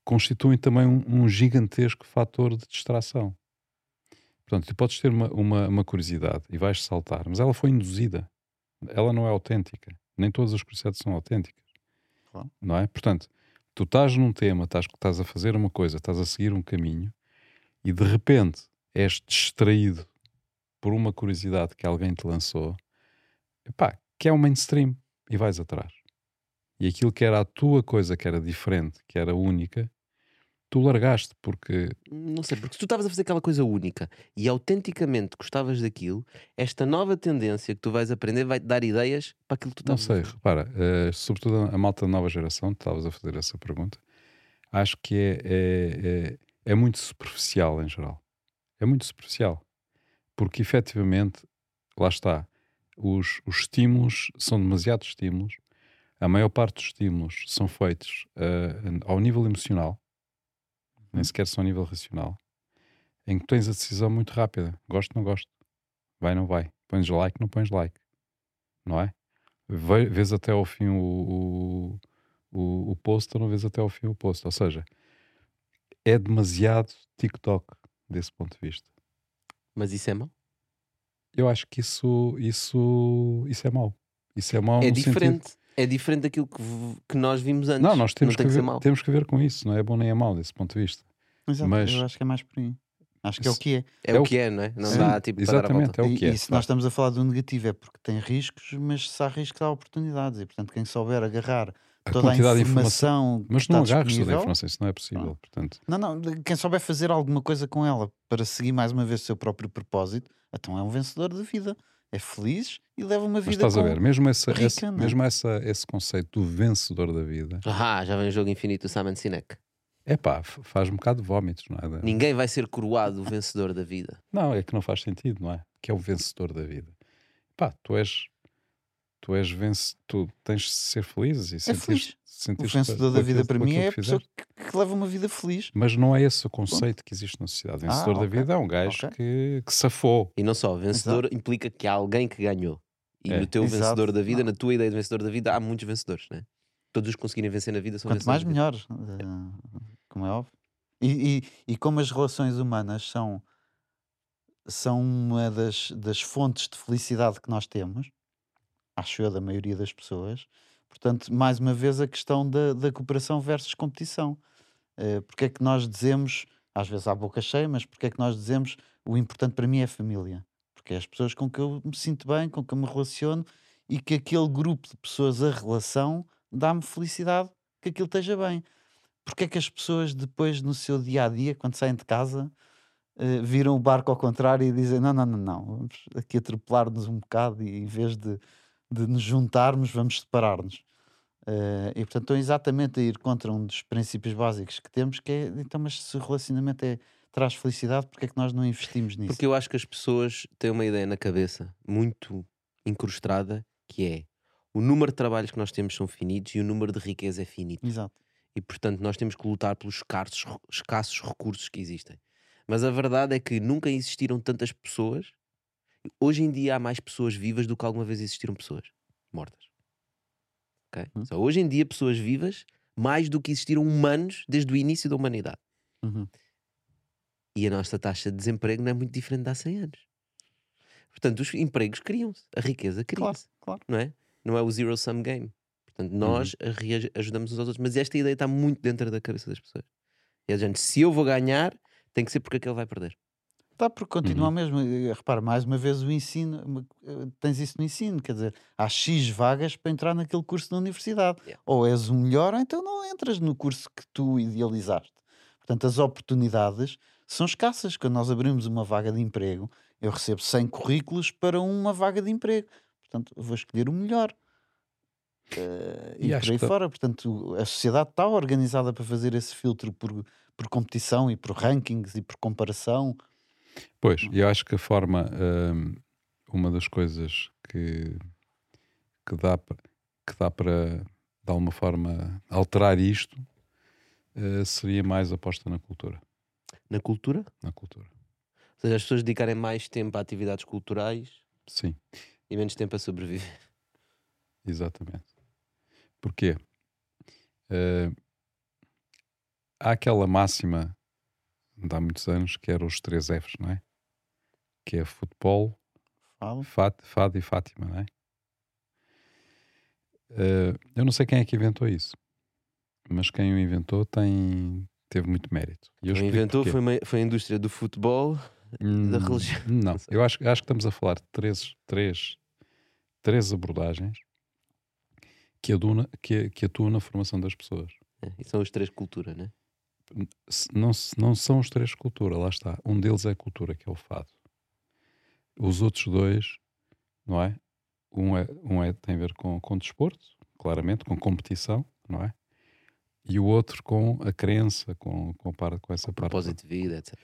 constituem também um, um gigantesco fator de distração. Portanto, tu podes ter uma, uma, uma curiosidade e vais saltar, mas ela foi induzida. Ela não é autêntica. Nem todas as curiosidades são autênticas. Claro. Não é? Portanto, tu estás num tema, estás, estás a fazer uma coisa, estás a seguir um caminho e de repente és distraído por uma curiosidade que alguém te lançou, epá, que é o mainstream e vais atrás. E aquilo que era a tua coisa, que era diferente, que era única, tu largaste porque Não sei, porque se tu estavas a fazer aquela coisa única e autenticamente gostavas daquilo, esta nova tendência que tu vais aprender vai-te dar ideias para aquilo que tu Não estavas a sei, repara, eh, sobretudo a malta da nova geração, tu estavas a fazer essa pergunta, acho que é, é, é, é muito superficial em geral. É muito superficial. Porque efetivamente, lá está, os, os estímulos são demasiados estímulos, a maior parte dos estímulos são feitos eh, ao nível emocional, nem sequer são ao nível racional, em que tens a decisão muito rápida: gosto, não gosto, vai, não vai, pões like, não pões like, não é? Vês até ao fim o, o, o, o post ou não vês até ao fim o post. Ou seja, é demasiado TikTok desse ponto de vista. Mas isso é mau? Eu acho que isso, isso, isso é mau. Isso é mau É no sentido- diferente. É diferente daquilo que, que nós vimos antes. Não, nós temos, tem que que ver, temos que ver com isso. Não é bom nem é mau desse ponto de vista. Exato, Mas- eu acho que é mais por aí. Acho que é o que é. É, é o que é, não é? Não Sim, dá tipo para dar a exatamente, volta. é o E- que é. E se nós estamos a falar do negativo é porque tem riscos, mas se há riscos há oportunidades. E portanto, quem souber agarrar A toda a quantidade de informação. informação, Mas não está agarres toda a informação, isso não é possível. Portanto, Não, não, quem souber fazer alguma coisa com ela para seguir mais uma vez o seu próprio propósito, então é um vencedor da vida. É feliz e leva uma mas vida estás a ver, mesmo, essa, rica, esse, não é? mesmo essa, esse conceito do vencedor da vida, Ah, já vem o jogo infinito do Simon Sinek. É pá, faz um bocado de vómitos, não é? Da- Ninguém vai ser coroado o vencedor da vida. Não, é que não faz sentido, não é? Que é o vencedor da vida. Pá, tu és. Tu és vence, tu tens de ser feliz e sentir, É feliz. O sentir vencedor da vida para mim é a pessoa que, que leva uma vida feliz. Mas não é esse o conceito que existe na sociedade. Ah, Vencedor da ok. vida é um gajo Ok. que, que safou. E não só, vencedor implica que há alguém que ganhou. E É. no teu Exato. vencedor da vida, Não. na tua ideia de vencedor da vida, há muitos vencedores, né? Todos os que conseguirem vencer na vida são Quanto mais vencedores. da vida. melhor, eh, como é óbvio. E, e, e como as relações humanas são, são uma das, das fontes de felicidade que nós temos, acho eu, da maioria das pessoas, portanto, mais uma vez a questão da, da cooperação versus competição. Eh, porque é que nós dizemos, às vezes à boca cheia, mas porque é que nós dizemos o importante para mim é a família? Porque é as pessoas com que eu me sinto bem, com que eu me relaciono e que aquele grupo de pessoas, a relação, dá-me felicidade que aquilo esteja bem. Porque é que as pessoas depois no seu dia a dia, quando saem de casa, eh, viram o barco ao contrário e dizem: não, não, não, não, vamos aqui atropelar-nos um bocado e em vez de, de nos juntarmos, vamos separar-nos. Eh, e portanto estão exatamente a ir contra um dos princípios básicos que temos, que é então, mas se o relacionamento é, traz felicidade, porque é que nós não investimos nisso? Porque eu acho que as pessoas têm uma ideia na cabeça muito incrustada que é o número de trabalhos que nós temos são finitos e o número de riqueza é finito. Exato. E portanto nós temos que lutar pelos escassos, escassos recursos que existem. Mas a verdade é que nunca existiram tantas pessoas. Hoje em dia há mais pessoas vivas do que alguma vez existiram pessoas mortas. Ok? Hum. Só hoje em dia pessoas vivas mais do que existiram humanos desde o início da humanidade. Uhum. E a nossa taxa de desemprego não é muito diferente de há 100 anos. Portanto, os empregos criam-se, a riqueza Claro, cria-se, claro. não é? Não é o zero sum game. Portanto, nós rea- ajudamos uns aos outros, mas esta ideia está muito dentro da cabeça das pessoas. E a gente, se eu vou ganhar, tem que ser porque aquele vai perder. Tá, porque continua Uhum. mesmo. eh, Repara, mais uma vez o ensino, eh, tens isso no ensino, quer dizer, há X vagas para entrar naquele curso da universidade. Yeah. Ou és o melhor, ou então não entras no curso que tu idealizaste. Portanto, as oportunidades são escassas. Quando nós abrimos uma vaga de emprego, eu recebo 100 currículos para uma vaga de emprego. Portanto, vou escolher o melhor. Eh, E e por aí que- fora. Portanto, a sociedade está organizada para fazer esse filtro por, por competição e por rankings e por comparação. Pois, e eu acho que a forma, hum, uma das coisas que, que dá, que dá para, de alguma forma, alterar isto eh, seria mais aposta na cultura. Na cultura, Na cultura. ou seja, as pessoas dedicarem mais tempo a atividades culturais Sim, e menos tempo a sobreviver. exatamente. Porquê? Eh, há aquela máxima de há muitos anos que era os três Fs, não é? Que é futebol. Fat, Fado e Fátima, não é? Uh, eu não sei quem é que inventou isso, mas quem o inventou tem, teve muito mérito. E quem inventou foi, uma, foi a indústria do futebol e da religião. Hum, não, eu acho, acho que estamos a falar de três, três, três abordagens que, aduna, que, que atuam na formação das pessoas. É, e são as três culturas, né? não, não são os três cultura, lá está. Um deles é a cultura, que é o fado. Os outros dois, não é? Um, é, um é, tem a ver com, com desporto, claramente, com competição, não é? E o outro com a crença, com, com, par, com essa com parte. Propósito de vida, etc.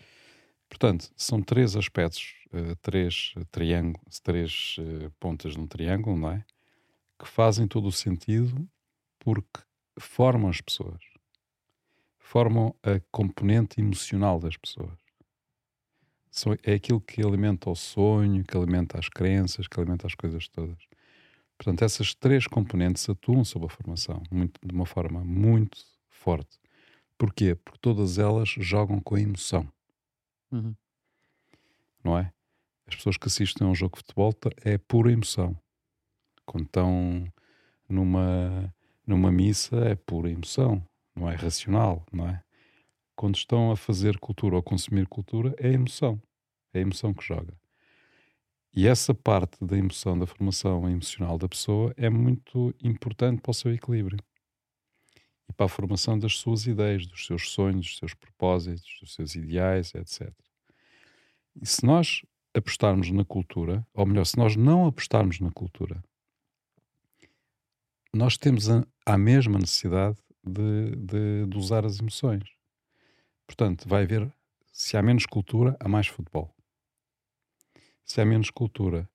Portanto, são três aspectos, uh, três triângulos, três uh, pontas de um triângulo, não é? Que fazem todo o sentido porque formam as pessoas formam a componente emocional das pessoas. É aquilo que alimenta o sonho, que alimenta as crenças, que alimenta as coisas todas. Portanto, essas três componentes atuam sobre a formação muito, de uma forma muito forte. Porquê? Porque todas elas jogam com a emoção. Uhum. Não é? As pessoas que assistem a um jogo de futebol é pura emoção. Quando estão numa, numa missa, é pura emoção não é racional, não é? Quando estão a fazer cultura ou consumir cultura, é a emoção. É a emoção que joga. E essa parte da emoção, da formação emocional da pessoa, é muito importante para o seu equilíbrio e para a formação das suas ideias, dos seus sonhos, dos seus propósitos, dos seus ideais, etc. E se nós apostarmos na cultura, ou melhor, se nós não apostarmos na cultura, nós temos a, a mesma necessidade de, de, de usar as emoções. Portanto, vai haver, se há menos cultura, há mais futebol. Se há menos cultura,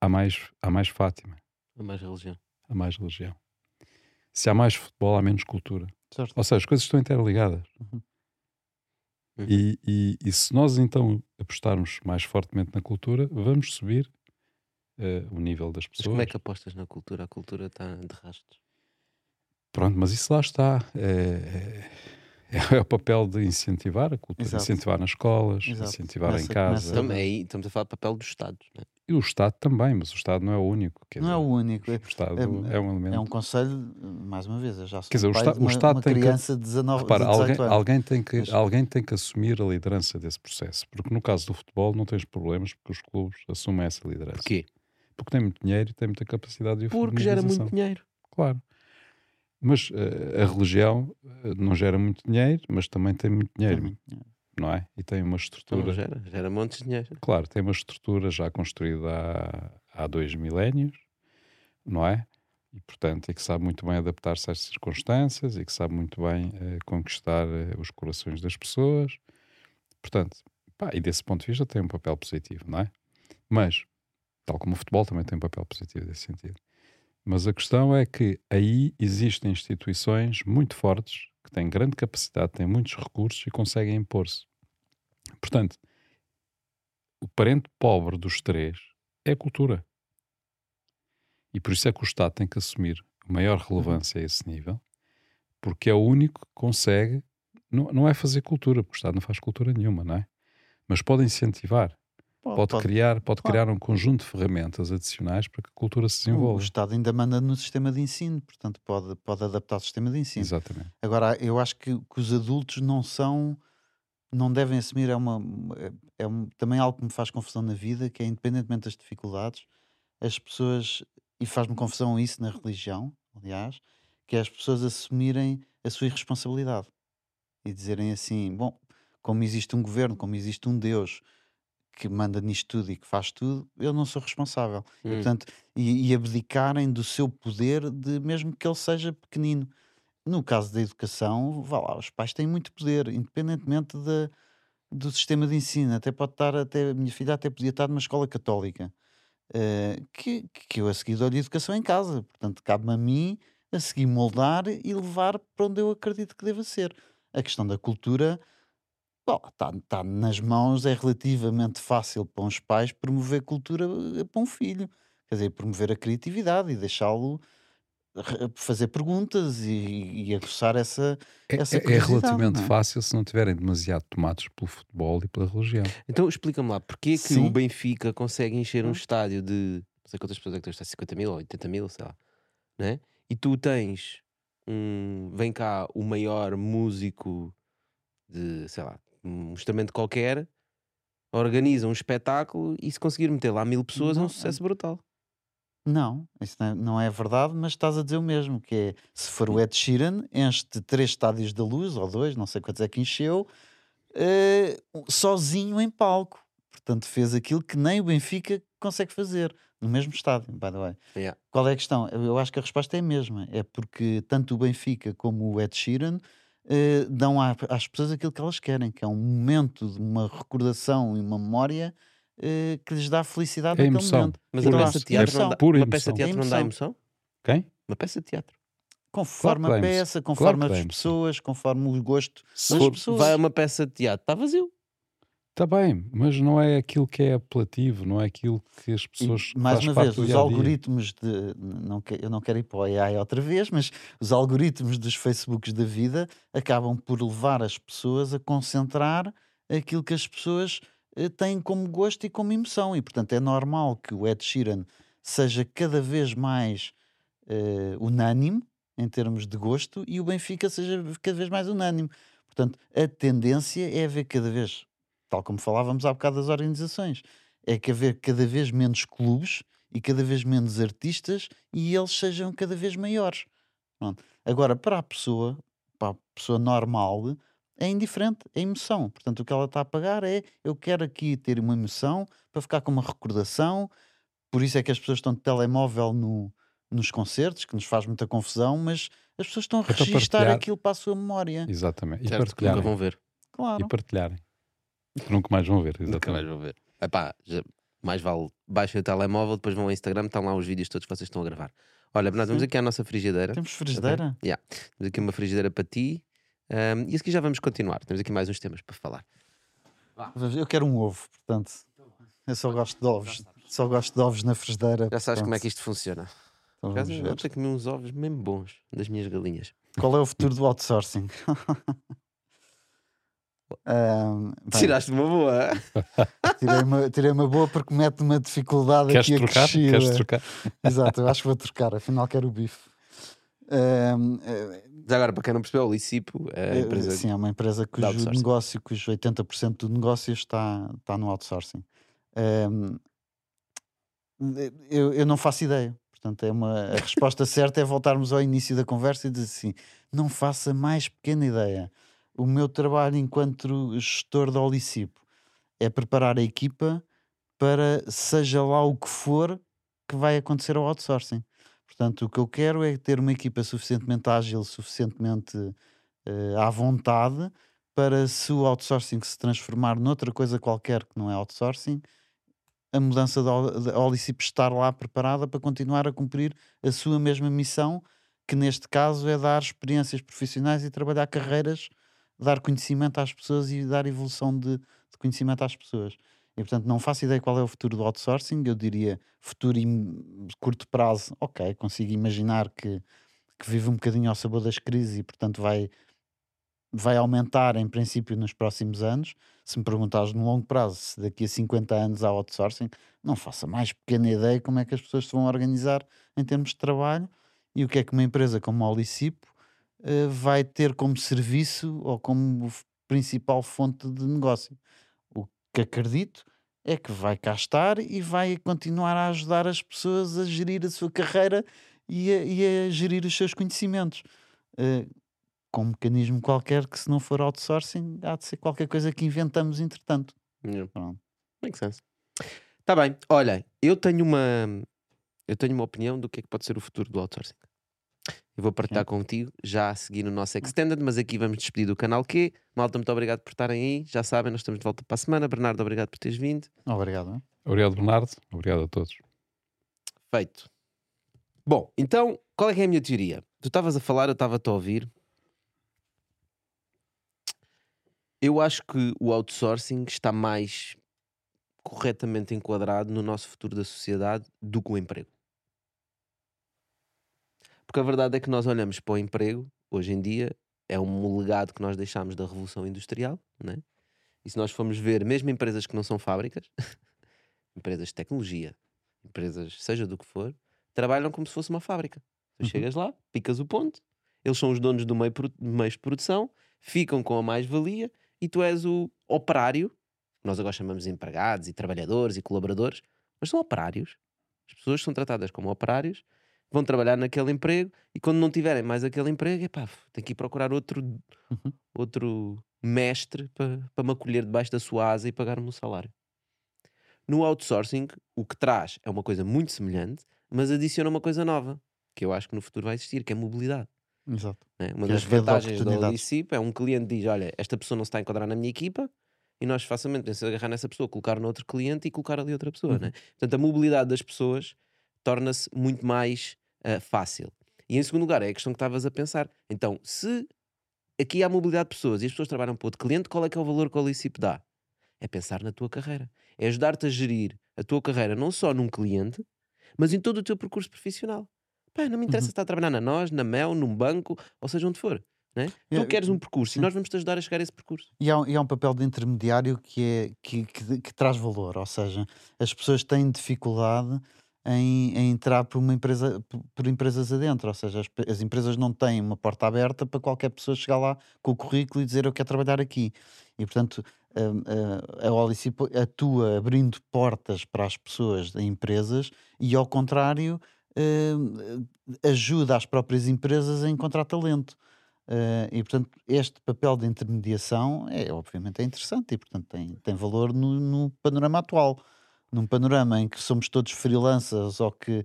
há mais, há mais Fátima. Há mais religião. Há mais religião. Se há mais futebol, há menos cultura. Certo. Ou seja, as coisas estão interligadas. Uhum. E, e, e, se nós então apostarmos mais fortemente na cultura, vamos subir uh, o nível das pessoas. Mas como é que apostas na cultura? A cultura está de rastros. Pronto, mas isso lá está. É, é, é o papel de incentivar a cultura, Exato. incentivar nas escolas, Exato. incentivar começa, em casa. Também estamos a falar do papel do Estado. Né? E o Estado também, mas o Estado não é o único. não dizer, é o único. O Estado é, é, um elemento. É um conselho, mais uma vez, eu já sou quer dizer, o, Estado, o Estado uma tem criança que, de 19 repara, alguém, alguém, tem que, mas... alguém tem que assumir a liderança desse processo. Porque no caso do futebol não tens problemas porque os clubes assumem essa liderança. Porquê? Porque tem muito dinheiro e tem muita capacidade de Porque gera muito dinheiro. Claro. Mas uh, a religião uh, não gera muito dinheiro, mas também tem muito dinheiro, tem muito dinheiro. não é? E tem uma estrutura. Não gera, gera montes de dinheiro. Claro, tem uma estrutura já construída há, há dois milénios, não é? E portanto, e que sabe muito bem adaptar-se às circunstâncias e que sabe muito bem uh, conquistar os corações das pessoas. Portanto, pá, e desse ponto de vista tem um papel positivo, não é? Mas, tal como o futebol também tem um papel positivo nesse sentido. Mas a questão é que aí existem instituições muito fortes, que têm grande capacidade, têm muitos recursos e conseguem impor-se. Portanto, o parente pobre dos três é a cultura. E por isso é que o Estado tem que assumir maior relevância a esse nível, porque é o único que consegue. Não, não é fazer cultura, porque o Estado não faz cultura nenhuma, não é? Mas pode incentivar pode, pode, criar, pode criar um conjunto de ferramentas adicionais para que a cultura se desenvolva. O Estado ainda manda no sistema de ensino, portanto pode, pode adaptar o sistema de ensino. Exatamente. Agora, eu acho que, que os adultos não são, não devem assumir, é, uma, é, é também algo que me faz confusão na vida, que é independentemente das dificuldades, as pessoas, e faz-me confusão isso na religião, aliás, que é as pessoas assumirem a sua irresponsabilidade e dizerem assim, bom, como existe um governo, como existe um Deus, que manda nisto tudo e que faz tudo, eu não sou responsável. E, hum. portanto, e, e abdicarem do seu poder, de mesmo que ele seja pequenino. No caso da educação, vá lá, os pais têm muito poder, independentemente de, do sistema de ensino. Até pode estar, até, a minha filha até podia estar numa escola católica, uh, que, que eu a seguir dou-lhe educação em casa. Portanto, cabe-me a mim a seguir moldar e levar para onde eu acredito que deva ser. A questão da cultura está tá nas mãos, é relativamente fácil para uns pais promover cultura eh, para um filho. Quer dizer, promover a criatividade e deixá-lo fazer perguntas e, e aguçar essa, é, essa é, é relativamente é? fácil se não tiverem demasiado tomados pelo futebol e pela religião. Então explica-me lá, porquê que Sim. o Benfica consegue encher um hum. estádio de não sei quantas pessoas é que estão, 50 mil ou 80 mil, sei lá, né? e tu tens um. Vem cá o maior músico de, sei lá, um instrumento qualquer, organiza um espetáculo e se conseguir meter lá mil pessoas é um Não, sucesso brutal. Não, isso não é, não é verdade, mas estás a dizer o mesmo, que é, se for o Ed Sheeran, enche três estádios da luz, ou dois, não sei quantos é que encheu, eh, sozinho em palco. Portanto, fez aquilo que nem o Benfica consegue fazer, no mesmo estádio, by the way. Yeah. Qual é a questão? Eu acho que a resposta é a mesma. É porque tanto o Benfica como o Ed Sheeran eh, dão à- às pessoas aquilo que elas querem, que é um momento de uma recordação e uma memória eh, que lhes dá felicidade É naquele emoção. momento. Mas a peça de emoção. teatro, não emoção. dá, Pura uma peça de emoção. teatro não dá Emoção. emoção? Quem? Uma peça de teatro. Conforme Claro a emoção. peça, conforme dá as pessoas, conforme o gosto Se das pessoas. Vai a uma peça de teatro, está vazio. Está bem, mas não é aquilo que é apelativo, não é aquilo que as E, pessoas. mais faz uma vez, os algoritmos de. Não, eu não quero ir para o AI outra vez, mas os algoritmos dos Facebooks da vida acabam por levar as pessoas a concentrar aquilo que as pessoas eh, têm como gosto e como emoção. E portanto é normal que o Ed Sheeran seja cada vez mais eh, unânime em termos de gosto e o Benfica seja cada vez mais unânime. Portanto, a tendência é haver cada vez, tal como falávamos há bocado das organizações, é que haver cada vez menos clubes e cada vez menos artistas e eles sejam cada vez maiores. Pronto. Agora, para a pessoa, para a pessoa normal, é indiferente, é emoção. Portanto, o que ela está a pagar é eu quero aqui ter uma emoção para ficar com uma recordação. Por isso é que as pessoas estão de telemóvel no, nos concertos, que nos faz muita confusão, mas as pessoas estão a É registar aquilo para a sua memória. Exatamente. E Certo, partilharem. vão ver. Claro. E partilharem. Nunca mais vão ver. Nunca mais Exatamente. vão ver. Epá, já- mais vale baixem o telemóvel, depois vão ao Instagram, estão lá os vídeos todos que vocês estão a gravar. Olha, Bernardo, vamos aqui à nossa frigideira. Temos frigideira? Temos aqui uma frigideira para ti. ahm, e a seguir já vamos continuar. Temos aqui mais uns temas para falar. Eu quero um ovo, portanto. Eu só gosto de ovos. Só gosto de ovos na frigideira. Já sabes como é portanto, que isto funciona. então vamos ver. Ontem comi uns ovos mesmo bons das minhas galinhas. Qual é o futuro do outsourcing? Bem, Tiraste uma boa. tirei, uma, tirei uma boa porque mete uma dificuldade Queres aqui trocar? acrescida. Queres trocar? Exato, eu acho que vou trocar, afinal quero o bife. Eh, Já agora, para quem não percebeu, o Licipo é a eh, empresa. Sim, é uma empresa cujo negócio, cujo 80% do negócio está, está no outsourcing. Ahm, eu, eu não faço ideia. Portanto, é uma, a resposta certa é voltarmos ao início da conversa e dizer assim: não faça mais pequena ideia. O meu trabalho enquanto gestor da Olicipo é preparar a equipa para seja lá o que for que vai acontecer ao outsourcing. Portanto, o que eu quero é ter uma equipa suficientemente ágil, suficientemente eh, à vontade para se o outsourcing se transformar noutra coisa qualquer que não é outsourcing, a mudança da Oli- da Olicip estar lá preparada para continuar a cumprir a sua mesma missão, que neste caso é dar experiências profissionais e trabalhar carreiras, dar conhecimento às pessoas e dar evolução de, de conhecimento às pessoas. E portanto não faço ideia qual é o futuro do outsourcing, eu diria futuro em curto prazo, ok, consigo imaginar que, que vive um bocadinho ao sabor das crises e portanto vai, vai aumentar em princípio nos próximos anos. Se me perguntares no longo prazo, se daqui a 50 anos há outsourcing, não faço a mais pequena ideia como é que as pessoas se vão organizar em termos de trabalho e o que é que uma empresa como a Olicipo eh, vai ter como serviço ou como principal fonte de negócio. O que acredito é que vai cá estar e vai continuar a ajudar as pessoas a gerir a sua carreira e a, e a gerir os seus conhecimentos. Eh, com um mecanismo qualquer que, se não for outsourcing, há de ser qualquer coisa que inventamos entretanto. Yeah. Pronto. Make sense. Tá bem. Olha, eu tenho uma eu tenho uma opinião do que é que pode ser o futuro do outsourcing. Eu vou partilhar contigo já a seguir no nosso Extended, mas aqui vamos despedir do canal Q. Malta, muito obrigado por estarem aí. Já sabem, nós estamos de volta para a semana. Bernardo, obrigado por teres vindo. Obrigado. hein? Obrigado, Bernardo. Obrigado a todos. Feito. Bom, então, qual é que é a minha teoria? Tu estavas a falar, eu estava-te a ouvir. Eu acho que o outsourcing está mais corretamente enquadrado no nosso futuro da sociedade do que o emprego. Porque a verdade é que nós olhamos para o emprego, hoje em dia, é um legado que nós deixámos da Revolução Industrial, né? e se nós formos ver, mesmo empresas que não são fábricas, empresas de tecnologia, empresas, seja do que for, trabalham como se fosse uma fábrica. Tu chegas lá, picas o ponto, eles são os donos do meio, meios de produção, ficam com a mais-valia e tu és o operário. Nós agora chamamos de empregados e trabalhadores e colaboradores, mas são operários. As pessoas são tratadas como operários, vão trabalhar naquele emprego e quando não tiverem mais aquele emprego, epá, tem que ir procurar outro, Uhum. outro mestre para para me acolher debaixo da sua asa e pagar-me um salário. No outsourcing, o que traz é uma coisa muito semelhante, mas adiciona uma coisa nova, que eu acho que no futuro vai existir, que é mobilidade. Exato. né? Uma Que é das de vantagens da. Olicip é um cliente diz: Olha, esta pessoa não se está a enquadrar na minha equipa, e nós facilmente podemos agarrar nessa pessoa, colocar no outro cliente e colocar ali outra pessoa. Uhum. né? Portanto, a mobilidade das pessoas torna-se muito mais ah, fácil. E em segundo lugar, é a questão que estavas a pensar. Então, se aqui há mobilidade de pessoas e as pessoas trabalham para outro cliente, qual é que é o valor que a Olicip dá? É pensar na tua carreira. É ajudar-te a gerir a tua carreira não só num cliente, mas em todo o teu percurso profissional. Pá, não me interessa Uhum. se está a trabalhar na nós, na Mel, num banco, ou seja onde for. Né? Tu É, queres um percurso e nós vamos te ajudar a chegar a esse percurso. E há, e há um papel de intermediário que, é, que, que, que traz valor, ou seja, as pessoas têm dificuldade em, em entrar por uma empresa por, empresas adentro, ou seja, as, as empresas não têm uma porta aberta para qualquer pessoa chegar lá com o currículo e dizer eu quero trabalhar aqui. E portanto hum, a, a Olicip atua abrindo portas para as pessoas em empresas e ao contrário hum, ajuda as próprias empresas a encontrar talento. Eh, e portanto, este papel de intermediação é obviamente é interessante e portanto tem, tem valor no, no panorama atual. Num panorama em que somos todos freelancers ou que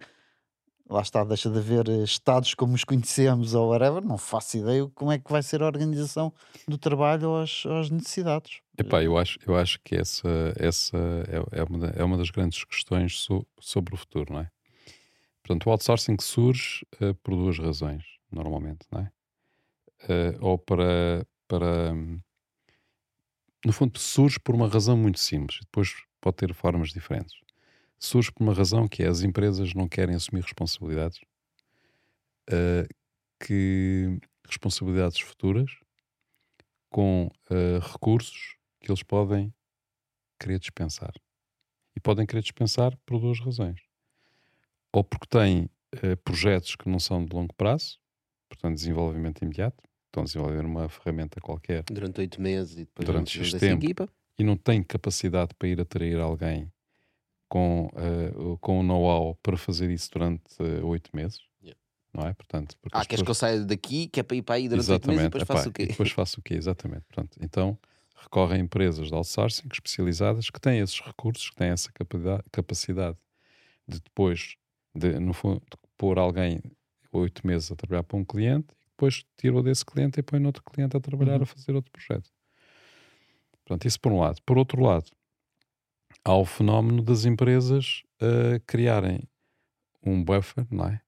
lá está, deixa de haver eh, estados como os conhecemos ou whatever, não faço ideia como é que vai ser a organização do trabalho às, às necessidades. Epá, eu acho, eu acho que essa, essa é, é, uma, é uma das grandes questões so- sobre o futuro, não é? Portanto, o outsourcing surge eh, por duas razões, normalmente, não é? Eh, ou para, para. hum, No fundo, surge por uma razão muito simples, depois pode ter formas diferentes. Surge por uma razão que é as empresas não querem assumir responsabilidades, eh, que responsabilidades futuras, com eh, recursos que eles podem querer dispensar. E podem querer dispensar por duas razões. Ou porque têm eh, projetos que não são de longo prazo, portanto, desenvolvimento imediato, estão a desenvolver uma ferramenta qualquer Durante oito meses e depois Durante X tempo. equipa. E não têm capacidade para ir atrair alguém com, o- com o know-how para fazer isso durante eh, oito meses. Yeah. Não é? Portanto, Ah, queres que eu pessoas- saia daqui, que é para ir para aí durante oito meses e depois epá, faço o quê? Depois faço o quê? Exatamente. Portanto, então recorrem a empresas de outsourcing especializadas que têm esses recursos, que têm essa capacidade, de depois, de, no fundo, de pôr alguém oito meses a trabalhar para um cliente e depois tirou desse cliente e põe noutro cliente a trabalhar Uhum. a fazer outro projeto. Portanto, isso por um lado. Por outro lado, há o fenómeno das empresas eh, criarem um buffer, não é?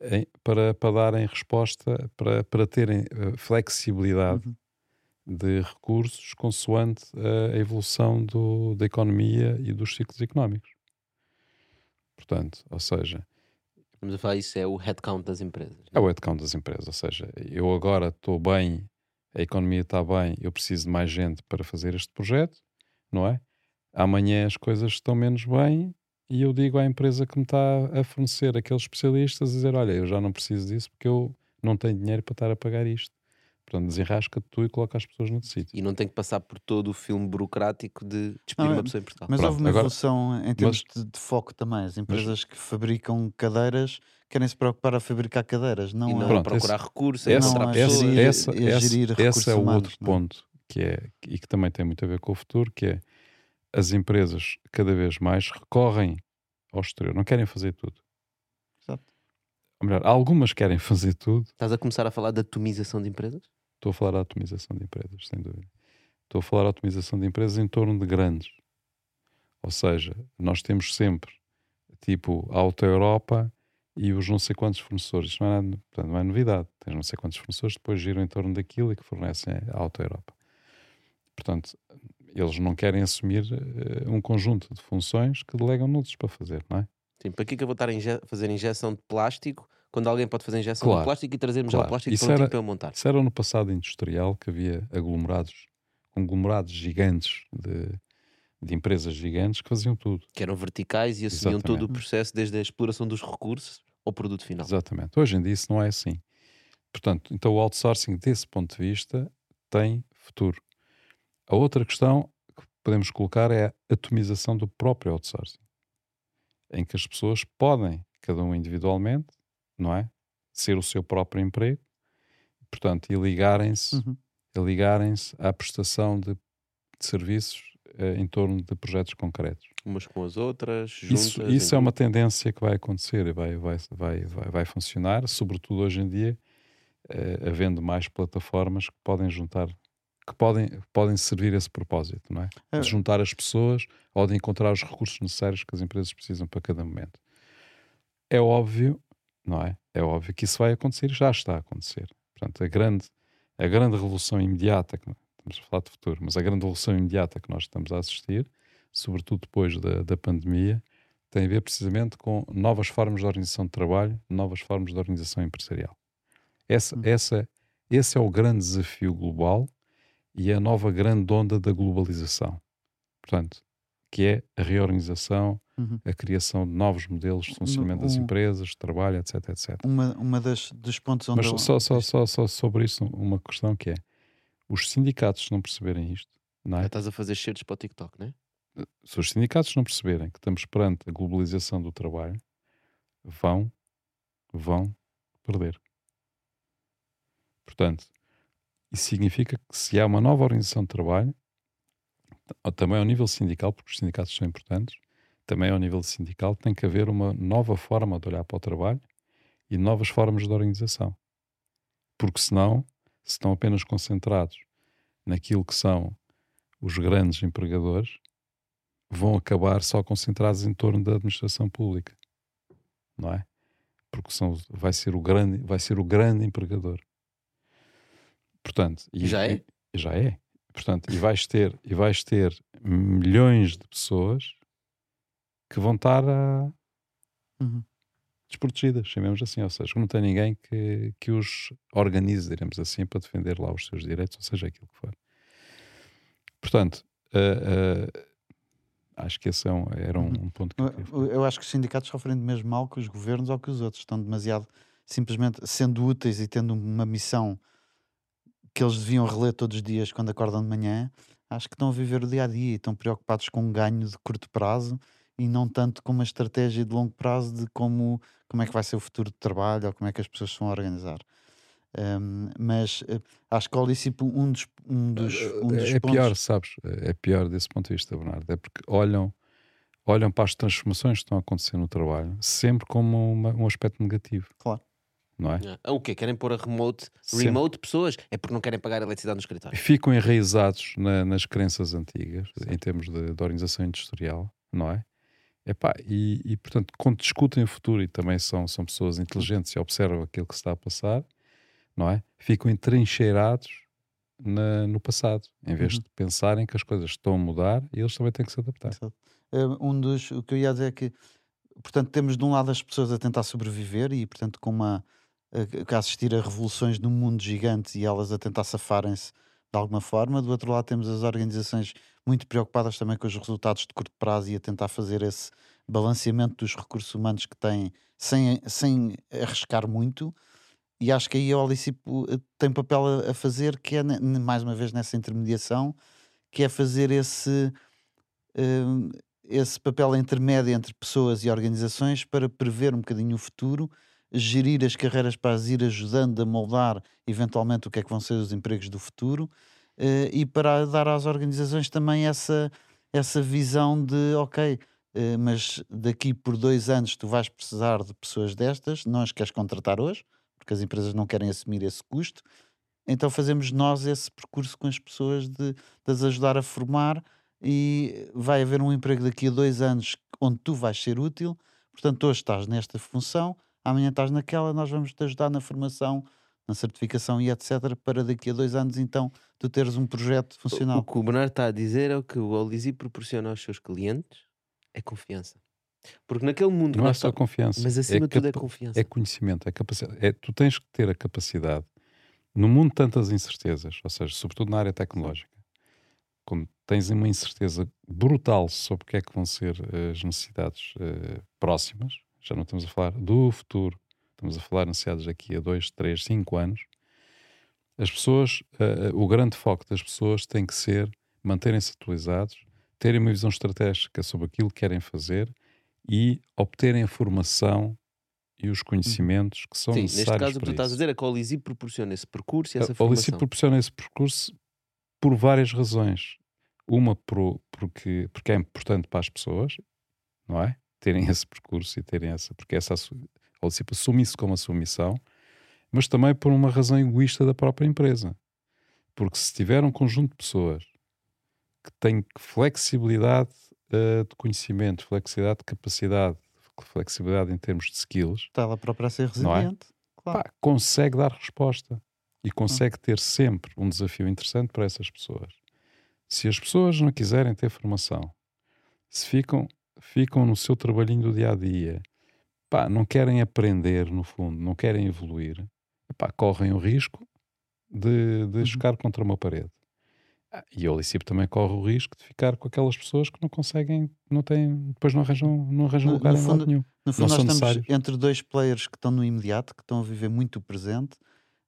Em- para, para darem resposta, para, para terem eh, flexibilidade Uhum. de recursos consoante a evolução do, da economia e dos ciclos económicos. Portanto, ou seja, Estamos a falar isso, é o headcount das empresas. é o headcount das empresas. Ou seja, eu agora estou bem, a economia está bem, eu preciso de mais gente para fazer este projeto, não é? Amanhã as coisas estão menos bem e eu digo à empresa que me está a fornecer aqueles especialistas a dizer: Olha, eu já não preciso disso porque eu não tenho dinheiro para estar a pagar isto. Portanto, desenrasca-te tu e coloca as pessoas no sítio. E não tem que passar por todo o filme burocrático de despedir Não, é- uma pessoa em Portugal. Mas Pronto, houve uma agora- evolução em termos de, de foco também. As empresas que fabricam cadeiras querem se preocupar a fabricar cadeiras, não, e não a- Pronto, procurar recursos, a Essa, não, encontrar é essa, gerir- essa, é essa- gerir esse recursos é o humanos, outro não é? ponto que é e que também tem muito a ver com o futuro, que é as empresas cada vez mais recorrem ao exterior, não querem fazer tudo. Exato. Ou melhor, algumas querem fazer tudo. Estás a começar a falar da atomização de empresas? Estou a falar da atomização de empresas, sem dúvida. Estou a falar da atomização de empresas em torno de grandes. Ou seja, nós temos sempre tipo a Auto Europa e os não sei quantos fornecedores. Isto não é, portanto, não é novidade. Tens não sei quantos fornecedores depois giram em torno daquilo e que fornecem a Auto Europa. Portanto, eles não querem assumir eh, um conjunto de funções que delegam noutros para fazer, não é? Sim, para que é que eu vou estar a inje- fazer injeção de plástico quando alguém pode fazer injeção Claro, de plástico e trazermos claro. plástico Isso era- para eu montar? Isso era no passado industrial que havia aglomerados, conglomerados gigantes de, de empresas gigantes que faziam tudo. Que eram verticais e assumiam todo o Exatamente. processo desde a exploração dos recursos ao produto final. Exatamente. Hoje em dia isso não é assim. Portanto, então o outsourcing, desse ponto de vista, tem futuro. A outra questão que podemos colocar é a atomização do próprio outsourcing, em que as pessoas podem, cada um individualmente, não é? Ser o seu próprio emprego, portanto, e ligarem-se Uhum. ligarem-se à prestação de, de serviços eh, em torno de projetos concretos. Umas com as outras, juntas. Isso, isso é em uma tendência que vai acontecer e vai, vai, vai, vai, vai funcionar, sobretudo hoje em dia, eh, havendo mais plataformas que podem juntar, que podem, podem servir esse propósito, não é? É. De juntar as pessoas ou de encontrar os recursos necessários que as empresas precisam para cada momento. É óbvio, não é? É óbvio que isso vai acontecer e já está a acontecer. Portanto, a grande, a grande revolução imediata, que estamos a falar de futuro, mas a grande revolução imediata que nós estamos a assistir, sobretudo depois da, da pandemia, tem a ver precisamente com novas formas de organização de trabalho, novas formas de organização empresarial. Essa, Hum. essa, esse é o grande desafio global e é a nova grande onda da globalização. Portanto, que é a reorganização, Uhum. a criação de novos modelos de funcionamento das um- empresas, de trabalho, etc, etc. Uma, uma das, dos pontos onde Mas eu- só, só, só, só sobre isso uma questão que é, os sindicatos se não perceberem isto, não Já é? estás a fazer cheiros para o TikTok, não é? se os sindicatos não perceberem que estamos perante a globalização do trabalho, vão, vão perder. Portanto, isso significa que se há uma nova organização de trabalho, também ao nível sindical, porque os sindicatos são importantes, também ao nível sindical tem que haver uma nova forma de olhar para o trabalho e novas formas de organização. Porque senão, se estão apenas concentrados naquilo que são os grandes empregadores, vão acabar só concentrados em torno da administração pública, não é? Porque são, vai ser o grande, vai ser o grande empregador. Portanto, e, Já é? e- já é. Portanto, e vais ter e vais ter milhões de pessoas que vão estar a, Uhum. desprotegidas, chamemos assim, ou seja, não tem ninguém que, que os organize, diremos assim, para defender lá os seus direitos, ou seja, aquilo que for. Portanto, ah, ah, acho que esse é um- era um, um ponto que eu. Eu, eu acho que os sindicatos sofrem do mesmo mal que os governos ou que os outros. Estão demasiado, simplesmente sendo úteis e tendo uma missão que eles deviam reler todos os dias quando acordam de manhã. Acho que estão a viver o dia a dia e estão preocupados com um ganho de curto prazo e não tanto com uma estratégia de longo prazo de como, como é que vai ser o futuro de trabalho ou como é que as pessoas se vão organizar. Um, mas eh, acho que o Olícipo, um dos, um dos, um dos é pontos. pior, sabes? É pior desse ponto de vista, Bernardo. É porque olham, olham para as transformações que estão a acontecer no trabalho sempre como uma- um aspecto negativo. Claro. Não é? Ah, O quê? Querem pôr a remote, Sempre. remote pessoas? É porque não querem pagar a eletricidade no escritório. Ficam enraizados na- nas crenças antigas, em Certo. termos de, de organização industrial, não é? Epá, e, e, portanto, quando discutem o futuro e também são, são pessoas inteligentes e observam aquilo que se está a passar, não é? Ficam entrincheirados na- no passado, em vez Uhum. de pensarem que as coisas estão a mudar e eles também têm que se adaptar. Eh, um dos, o que eu ia dizer é que, portanto, temos de um lado as pessoas a tentar sobreviver e, portanto, com uma a, assistir a revoluções num mundo gigante e elas a tentar safarem-se de alguma forma. Do outro lado, temos as organizações muito preocupadas também com os resultados de curto prazo e a tentar fazer esse balanceamento dos recursos humanos que têm sem, sem arriscar muito. E acho que aí a Olicipo eh, tem papel a, a fazer, que é, mais uma vez, nessa intermediação, que é fazer esse, hum, esse papel intermédio entre pessoas e organizações para prever um bocadinho o futuro, gerir as carreiras para as ir ajudando a moldar eventualmente o que é que vão ser os empregos do futuro eh, e para dar às organizações também essa, essa visão de ok, eh, mas daqui por dois anos tu vais precisar de pessoas destas, não as queres contratar hoje, porque as empresas não querem assumir esse custo, então fazemos nós esse percurso com as pessoas de, de as ajudar a formar e vai haver um emprego daqui a dois anos onde tu vais ser útil. Portanto, hoje estás nesta função, amanhã estás naquela, nós vamos te ajudar na formação, na certificação e etc. para daqui a dois anos então tu teres um projeto O funcional. que o Bernardo está a dizer é o que o Olisi proporciona aos seus clientes é confiança. Porque naquele mundo Não é só confiança, Mas acima de tudo é confiança. é conhecimento, é capacidade. É, tu tens que ter a capacidade, no mundo de tantas incertezas, ou seja, sobretudo na área tecnológica, quando tens uma incerteza brutal sobre o que é que vão ser as necessidades eh, próximas, já não estamos a falar do futuro, estamos a falar necessidades daqui a 2, 3, 5 anos, as pessoas, uh, o grande foco das pessoas tem que ser manterem-se atualizados, terem uma visão estratégica sobre aquilo que querem fazer e obterem a formação e os conhecimentos que são Sim, necessários neste caso o que tu estás a dizer é que a Olisi proporciona esse percurso e essa A formação. proporciona esse percurso por várias razões. Uma por, porque, porque é importante para as pessoas, não é? Terem esse percurso e terem essa, porque essa assu- a Olici assume isso como a sua missão, mas também por uma razão egoísta da própria empresa. Porque se tiver um conjunto de pessoas que têm flexibilidade eh, de conhecimento, flexibilidade de capacidade, flexibilidade em termos de skills, Está ela própria a ser é? resiliente. Claro. pá, consegue dar resposta e consegue ter sempre um desafio interessante para essas pessoas. Se as pessoas não quiserem ter formação, se ficam, ficam no seu trabalhinho do dia a dia, pá, não querem aprender, no fundo, não querem evoluir, pá, correm o risco de, de Uhum. chocar contra uma parede. Ah, E o Licip também corre o risco de ficar com aquelas pessoas que não conseguem, não têm, depois não arranjam, não arranjam No- lugar no em fundo, lado nenhum. No fundo, são nós estamos necessários. entre dois players que estão no imediato, que estão a viver muito o presente.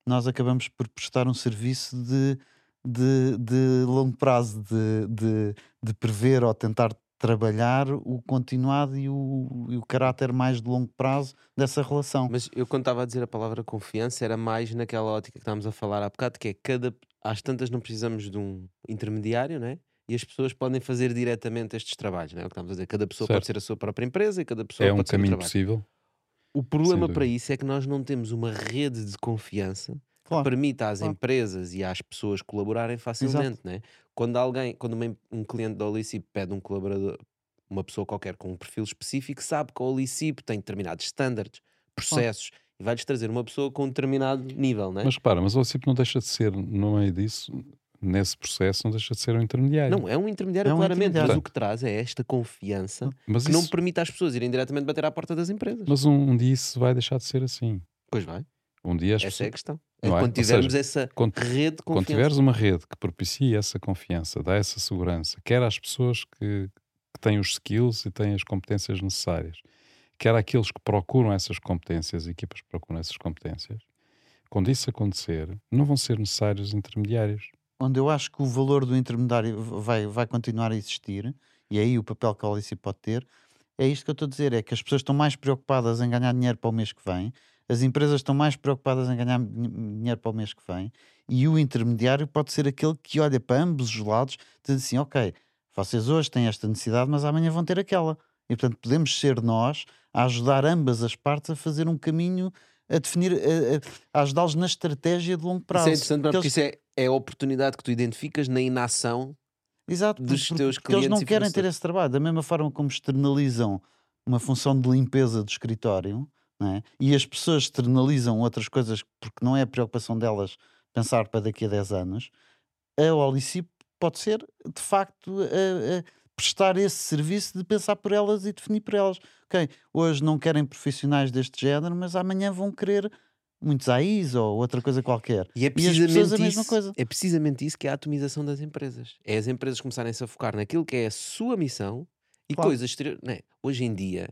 Nós acabamos por prestar um serviço de, de, de longo prazo, de, de, de prever ou tentar trabalhar o continuado e o, e o caráter mais de longo prazo dessa relação. Mas eu quando estava a dizer a palavra confiança era mais naquela ótica que estávamos a falar há bocado, que é cada. Às tantas não precisamos de um intermediário, né? E as pessoas podem fazer diretamente estes trabalhos, não é? O que estamos a dizer. Cada pessoa pode Certo. ser a sua própria empresa e cada pessoa É um pode ser um caminho trabalho. possível. O problema para isso é que nós não temos uma rede de confiança Claro. permita às claro. empresas e às pessoas colaborarem facilmente, né? Quando alguém, quando um cliente da Olicip pede um colaborador, uma pessoa qualquer com um perfil específico, sabe que a Olicip tem determinados standards, processos e vai-lhes trazer uma pessoa com um determinado nível, né? Mas repara, mas o OCIP não deixa de ser, no meio disso, nesse processo, não deixa de ser um intermediário. Não, é um intermediário É um claramente, intermediário. mas o que traz é esta confiança mas, que não isso- permite às pessoas irem diretamente bater à porta das empresas. mas um, um dia isso vai deixar de ser assim. Pois vai, Um dia as essa é a questão. É é? quando tivermos seja, essa quando- rede de quando confiança. tiveres uma rede que propicia essa confiança, dá essa segurança, quer às pessoas que, que têm os skills e têm as competências necessárias, quer àqueles que procuram essas competências, equipas que procuram essas competências, quando isso acontecer, não vão ser necessários intermediários. onde eu acho que o valor do intermediário vai, vai continuar a existir, e aí o papel que a Alice pode ter, é isto que eu estou a dizer: é que as pessoas estão mais preocupadas em ganhar dinheiro para o mês que vem, as empresas estão mais preocupadas em ganhar din- dinheiro para o mês que vem, e o intermediário pode ser aquele que olha para ambos os lados e diz assim: ok, vocês hoje têm esta necessidade, mas amanhã vão ter aquela. E portanto podemos ser nós a ajudar ambas as partes a fazer um caminho, a definir, a, a- ajudá-los na estratégia de longo prazo. Isso é interessante Porque porque eles- isso é, é a oportunidade que tu identificas na inação. Exato, dos por- teus porque eles não clientes querem ter esse trabalho. Da mesma forma como externalizam uma função de limpeza do escritório, é? e as pessoas externalizam outras coisas porque não é a preocupação delas pensar para daqui a 10 anos, a Olicip pode ser, de facto, a- a prestar esse serviço de pensar por elas e definir por elas. Ok, hoje não querem profissionais deste género, mas amanhã vão querer muitos AIs ou outra coisa qualquer. E é precisamente, a mesma isso, coisa. é precisamente isso que é a atomização das empresas. É as empresas começarem-se a focar naquilo que é a sua missão e Claro. coisas exteriores. Né? Hoje em dia,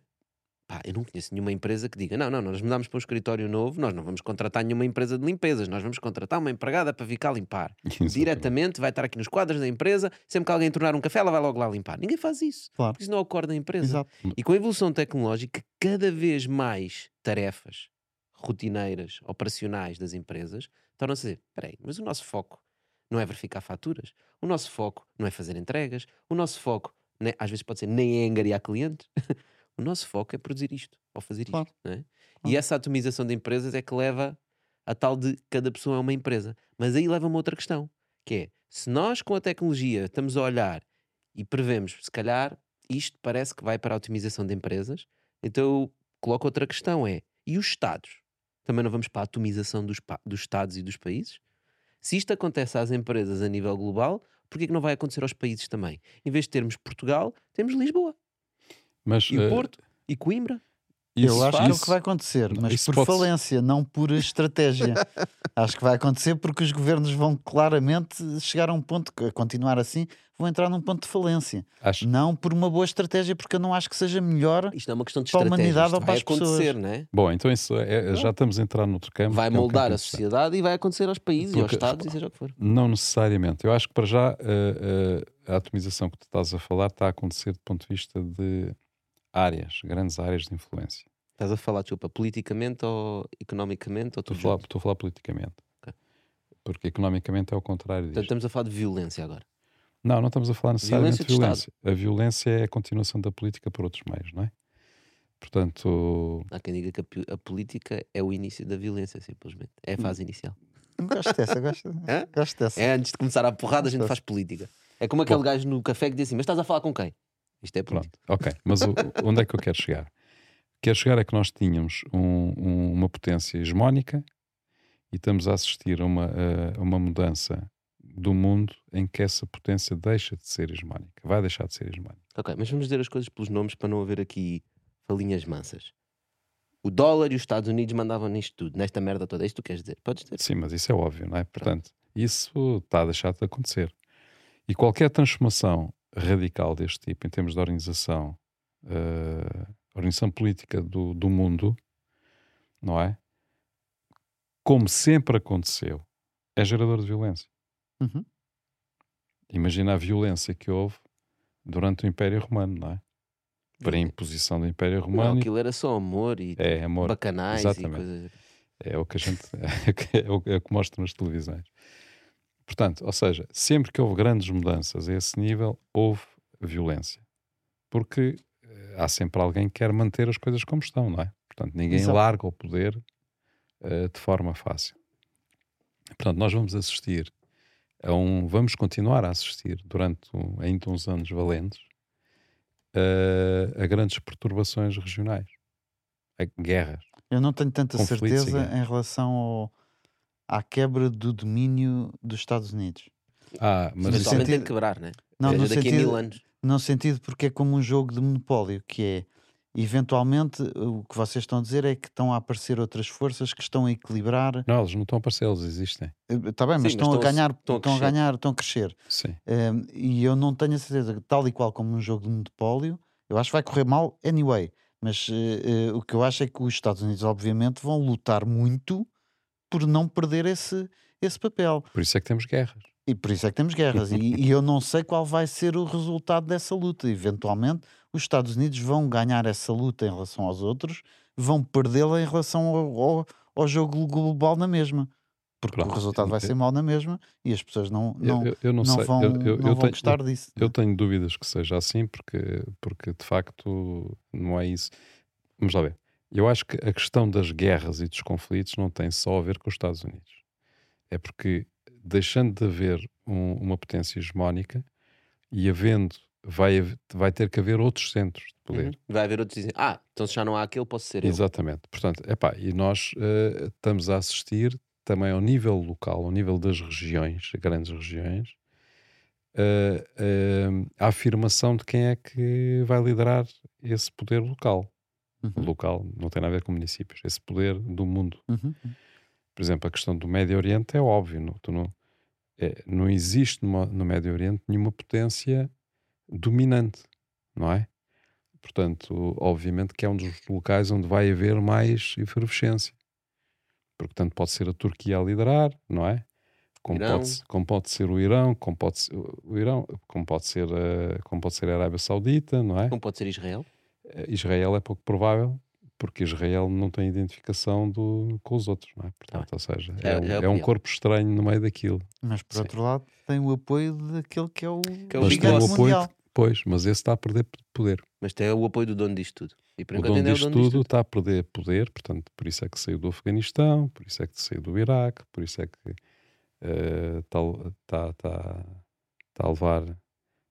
pá, eu não conheço nenhuma empresa que diga: não, não, nós mudamos para um escritório novo, nós não vamos contratar nenhuma empresa de limpezas, nós vamos contratar uma empregada para vir cá limpar. Diretamente, vai estar aqui nos quadros da empresa, sempre que alguém tornar um café, ela vai logo lá limpar. Ninguém faz isso. Claro. Porque isso não é o core da empresa. Exato. E com a evolução tecnológica, cada vez mais tarefas rotineiras, operacionais das empresas tornam-se a dizer: espera aí, mas o nosso foco não é verificar faturas, o nosso foco não é fazer entregas, o nosso foco, né, às vezes pode ser nem é angariar clientes, o nosso foco é produzir isto ou fazer isto. Claro. não é? E Claro. essa atomização de empresas é que leva a tal de cada pessoa é uma empresa. Mas aí leva uma outra questão, que é, se nós com a tecnologia estamos a olhar e prevemos, se calhar, isto parece que vai para a otimização de empresas, então eu coloco outra questão, é, e os Estados? Também não vamos para a atomização dos, dos Estados e dos países? Se isto acontece às empresas a nível global, porquê que não vai acontecer aos países também? Em vez de termos Portugal, temos Lisboa, Mas e o eh, Porto, e Coimbra. Eu acho que é o que vai acontecer, mas isso por falência, não por estratégia. acho que vai acontecer porque os governos vão claramente chegar a um ponto, que, a continuar assim, vão entrar num ponto de falência. Acho, Não por uma boa estratégia, porque eu não acho que seja melhor. Isto não é uma questão de Para a estratégia. humanidade isto ou para vai as pessoas. acontecer, não é? Bom, então isso é- é- já estamos a entrar noutro campo. Vai é um moldar campo a sociedade e vai acontecer aos países e aos Porque- estados e seja o que for. Não necessariamente. Eu acho que para já eh, eh, a atomização que tu estás a falar está a acontecer do ponto de vista de áreas, grandes áreas de influência. Estás a falar, desculpa, politicamente ou economicamente ou Estou a falar, estou a falar politicamente. Ok. Porque economicamente é o contrário Portanto, disto. estamos a falar de violência agora. Não, não estamos a falar necessariamente de de Estado. violência. A violência é a continuação da política por outros meios, não é? Portanto, Há quem diga que a, a política é o início da violência, simplesmente. É a fase inicial. Gosto dessa, gosto, gosto dessa. É antes de começar a porrada, a gente faz política. É como aquele gajo no café que diz assim: Mas estás a falar com quem? Isto é política. pronto, ok. Mas o- onde é que eu quero chegar? Quero chegar é que nós tínhamos um- um- uma potência hegemónica e estamos a assistir a uma, a uma mudança do mundo em que essa potência deixa de ser hegemónica, vai deixar de ser hegemónica. Ok, mas vamos dizer as coisas pelos nomes para não haver aqui falinhas mansas. O dólar e os Estados Unidos mandavam nisto tudo, nesta merda toda. É isto tu queres dizer? Podes dizer. Sim, mas isso é óbvio, não é? Portanto, isso está a deixar de acontecer. E qualquer transformação radical deste tipo, em termos de organização, eh, organização política do, do mundo, não é? Como sempre aconteceu, é gerador de violência. Uhum. Imagina a violência que houve durante o Império Romano, não é? Para a imposição do Império Não, Romano. aquilo era só amor e É amor, bacanais exatamente. e coisas. É o que a gente é o, é o que mostra nas televisões. Portanto, ou seja, sempre que houve grandes mudanças a esse nível, houve violência. Porque eh, há sempre alguém que quer manter as coisas como estão, não é? Portanto, ninguém Exato. larga o poder eh, de forma fácil. Portanto, nós vamos assistir a um, vamos continuar a assistir durante um- ainda uns anos valentes eh, a grandes perturbações regionais, a guerras. Eu não tenho tanta certeza em relação ao- à quebra do domínio dos Estados Unidos. Ah, mas no Eventualmente tem sentido- de quebrar, né? Não, Seja, no daqui a sentido, mil anos. no sentido porque é como um jogo de monopólio, que é eventualmente o que vocês estão a dizer é que estão a aparecer outras forças que estão a equilibrar. Não, eles não estão a aparecer, eles existem. Está bem, Sim, mas mas estão, a estão a- ganhar, estão a estão a crescer. ganhar, estão a crescer. Sim. Um, e eu não tenho a certeza, tal e qual como um jogo de monopólio, eu acho que vai correr mal anyway. Mas eh, eh, o que eu acho é que os Estados Unidos, obviamente, vão lutar muito por não perder esse, esse papel. Por isso é que temos guerras. E por isso é que temos guerras. e, e eu não sei qual vai ser o resultado dessa luta. Eventualmente, os Estados Unidos vão ganhar essa luta em relação aos outros, vão perdê-la em relação ao, ao, ao jogo global na mesma. Porque Pronto, o resultado vai ser mau na mesma e as pessoas não, não, eu, eu- não, não vão, eu, não vão tenho, gostar disso. eu tenho dúvidas que seja assim, porque, porque de facto não é isso. Vamos lá ver. Eu acho que a questão das guerras e dos conflitos não tem só a ver com os Estados Unidos. É porque deixando de haver um- uma potência hegemónica e havendo, vai, vai ter que haver outros centros de poder. Uhum. Vai haver outros dizem: Ah, então se já não há aquele, posso ser eu. Exatamente. Portanto, epá, e nós eh, estamos a assistir também ao nível local, ao nível das regiões, grandes regiões, eh, eh, a afirmação de quem é que vai liderar esse poder local. Uhum, Local não tem nada a ver com municípios, esse poder do mundo. uhum, Por exemplo, a questão do Médio Oriente é óbvio, não, tu não, é, não existe numa- no Médio Oriente nenhuma potência dominante, não é? Portanto, obviamente que é um dos locais onde vai haver mais efervescência. Porque tanto pode ser a Turquia a liderar, não é? Como, Irão. pode, como pode ser o Irão, como pode ser o Irão, como pode ser a, como pode ser a Arábia Saudita, não é? Como pode ser Israel? Eh, Israel é pouco provável, porque Israel não tem identificação do, com os outros, não é? Portanto, ou seja, é, um- já é é um corpo estranho no meio daquilo. Mas por Sim. outro lado, tem o apoio daquele que é o, Que é o Mas tem o apoio, mundial. de- pois, mas esse está a perder poder. Mas tem o apoio do dono disto tudo. E por O enquanto dono ainda é o disto dono disto tudo tudo. está a perder poder, portanto, por isso é que saiu do Afeganistão, por isso é que saiu do Iraque, por isso é que eh, está tá, tá, tá a levar,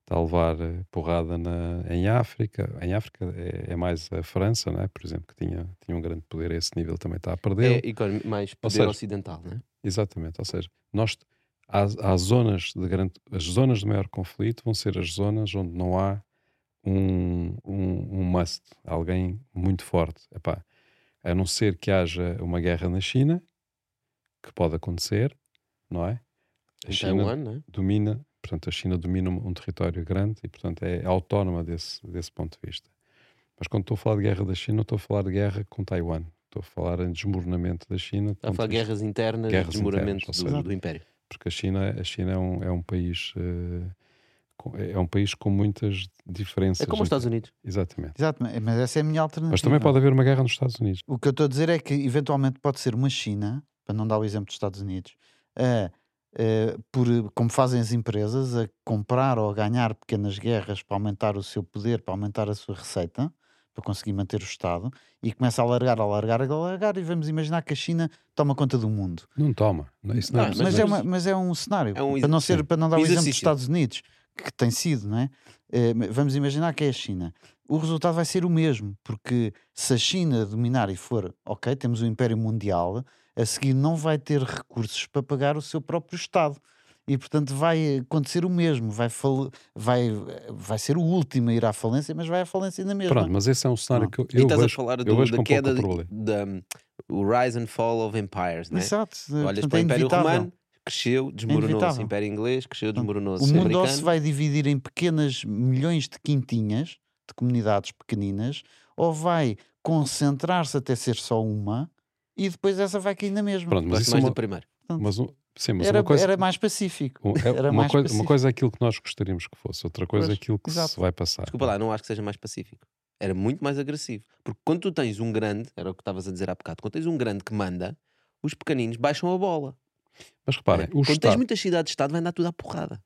tá a levar eh, porrada na, em África. Em África é, é mais a França, não é? por exemplo, que tinha, tinha um grande poder a esse nível, também está a perder. É economi- mais poder seja, ocidental, né? Exatamente, ou seja, nós há, há zonas de grande, as zonas de maior conflito vão ser as zonas onde não há um, um, um must, alguém muito forte. Epá, a não ser que haja uma guerra na China, que pode acontecer, não é? A China Taiwan, é? domina, portanto, a China domina um, território grande e, portanto, é autónoma desse, desse ponto de vista. Mas quando estou a falar de guerra da China, não estou a falar de guerra com Taiwan. Estou a falar em desmoronamento da China. Está a falar de guerras internas, Guerras desmoramento internas, do, seja, do Império. porque a China, a China é, um, é um país com- é um país com muitas diferenças. É como os Estados Unidos. Exatamente. Exato, mas essa é a minha alternativa. Mas também pode haver uma guerra nos Estados Unidos. O que eu estou a dizer é que eventualmente pode ser uma China, para não dar o exemplo dos Estados Unidos, a, a, por, como fazem as empresas, a comprar ou a ganhar pequenas guerras para aumentar o seu poder, para aumentar a sua receita, para conseguir manter o Estado, e começa a alargar, a alargar, a alargar, e vamos imaginar que a China toma conta do mundo. Não toma. Não, isso não é Ah, Mas, possível. é, uma- mas é um cenário, É um para, não ser, sim. para não dar o exemplo dos. Estados Unidos, que tem sido, não é? Eh, vamos imaginar que é a China. O resultado vai ser o mesmo, porque se a China dominar e for, ok, temos o Império Mundial, a seguir não vai ter recursos para pagar o seu próprio Estado. E portanto vai acontecer o mesmo, vai, fal- vai, vai ser o último a ir à falência, mas vai à falência ainda mesmo. Pronto, mas esse é um cenário Ah. que eu, E eu estás vejo, a falar do, da queda problema. da o rise and fall of empires, não é? Exato, Olhas portanto, para o é Império. Romano, cresceu, desmoronou-se. inevitável. Império Inglês, cresceu, desmoronou-se. O mundo Americano, se vai dividir em pequenas milhões de quintinhas, de comunidades pequeninas, ou vai concentrar-se até ser só uma e depois essa vai cair na mesma. Pronto, mas isso é mais uma, do primeiro. mas um- sim, mas era, uma coisa, era mais pacífico. um- é era uma, mais coisa, uma pacífico. coisa é aquilo que nós gostaríamos que fosse, outra coisa é Pois, aquilo que exato. se vai passar. Desculpa lá, não acho que seja mais pacífico. Era muito mais agressivo. Porque quando tu tens um grande, era o que estavas a dizer há bocado, quando tens um grande que manda, os pequeninos baixam a bola. Mas reparem, É. o Quando tens Estado, muitas cidades-estado, vai andar tudo à porrada.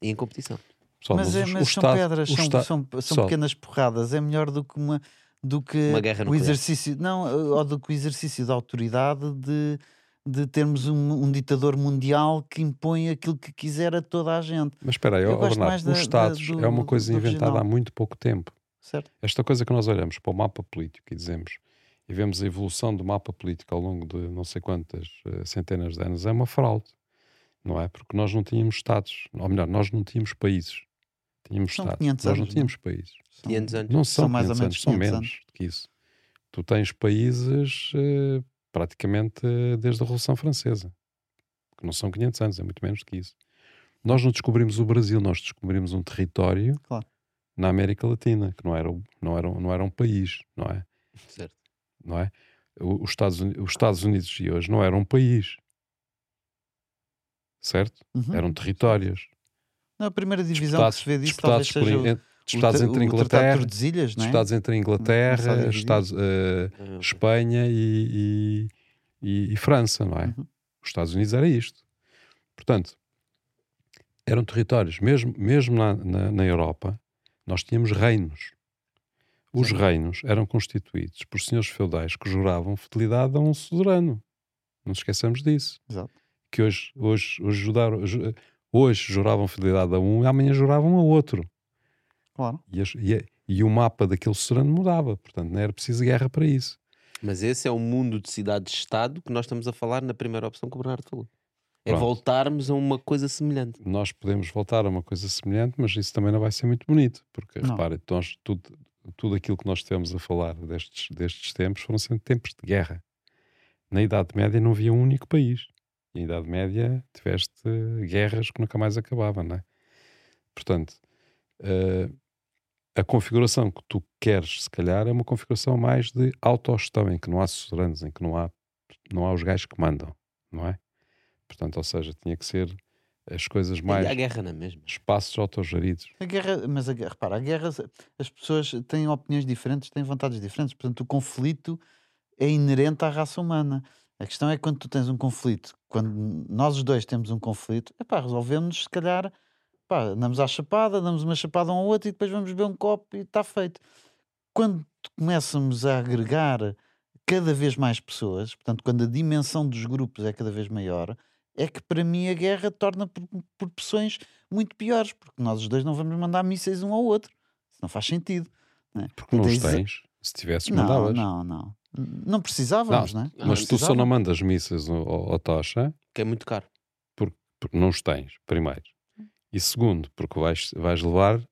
E em competição. pessoal, mas mas é- mas o são Estado, pedras, o são, Estado- são, são pessoal, pequenas porradas. É melhor do que uma do que Uma guerra o exercício não ou do que o exercício da autoridade de, de termos um, um ditador mundial que impõe aquilo que quiser a toda a gente, Mas espera aí, gosto Bernardo, da- os da- Estados do- é uma coisa inventada há regional. muito pouco tempo. certo? Esta coisa que nós olhamos para o mapa político e dizemos e vemos a evolução do mapa político ao longo de não sei quantas eh, centenas de anos é uma fraude, não é? Porque nós não tínhamos Estados, ou melhor, nós não tínhamos países, tínhamos São Estados, 500 nós anos, não não é? tínhamos países. São- 500 anos. Não são, São mais ou 500 menos anos, são 500 menos anos. do que isso. Tu tens países eh, praticamente eh, desde a Revolução Francesa, que não são 500 anos, é muito menos do que isso. Nós não descobrimos o Brasil, nós descobrimos um território Claro. na América Latina, que não era, um- não era, não era um país, não é? Certo. Não é? Os Estados, Uni- os Estados Unidos de hoje não eram um país, certo? Uhum. Eram territórios. Não, a primeira divisão que se vê disso talvez por, seja o, disputados o, entre Inglaterra, é? disputados entre a Inglaterra. Estados, eh, Ah, Espanha e, e- e- e França, não é? Uhum. Os Estados Unidos era isto. Portanto, eram territórios, mesmo, mesmo na, na, na Europa, nós tínhamos reinos. Os Sim. reinos eram constituídos por senhores feudais que juravam fidelidade a um soberano. Não nos esqueçamos disso. Exato. Que hoje, hoje, hoje, judaram- ju- hoje juravam fidelidade a um e amanhã juravam a outro. Claro. E, as- e a- e o mapa daquele soberano mudava. Portanto, não era preciso guerra para isso. Mas esse é o mundo de cidade-estado que nós estamos a falar na primeira opção que o Bernardo falou. É Pronto. voltarmos a uma coisa semelhante. nós podemos voltar a uma coisa semelhante, mas isso também não vai ser muito bonito, porque Não. repare, nós, tudo, tudo aquilo que nós tivemos a falar destes, destes tempos foram sempre tempos de guerra. Na Idade Média não havia um único país. E na Idade Média tiveste guerras que nunca mais acabavam, não é? Portanto, eh, a configuração que tu queres, se calhar, é uma configuração mais de autogestão, em que não há suzeranos, em que não há, não há os gajos que mandam, não é? Portanto, ou seja, tinha que ser as coisas mais E há guerra na mesma. espaços autogeridos. A guerra, mas a repara, a guerra, as pessoas têm opiniões diferentes, têm vontades diferentes, portanto o conflito é inerente à raça humana. A questão é que quando tu tens um conflito, quando nós os dois temos um conflito, epá, resolvemos se calhar, pá, andamos à chapada, damos uma chapada um ao outro e depois vamos beber um copo e está feito. Quando começamos a agregar cada vez mais pessoas, portanto, quando a dimensão dos grupos é cada vez maior, é que para mim a guerra torna por- proporções muito piores, porque nós os dois não vamos mandar mísseis um ao outro. Isso não faz sentido. não é? Porque não os Tens-. Se tivesses, Não, mandavas. não, não. Não precisávamos, não, é? Não, Mas não tu só não mandas mísseis ao, ao, Tocha Que é muito caro. porque não os tens, primeiro. E segundo, porque vais, vais levar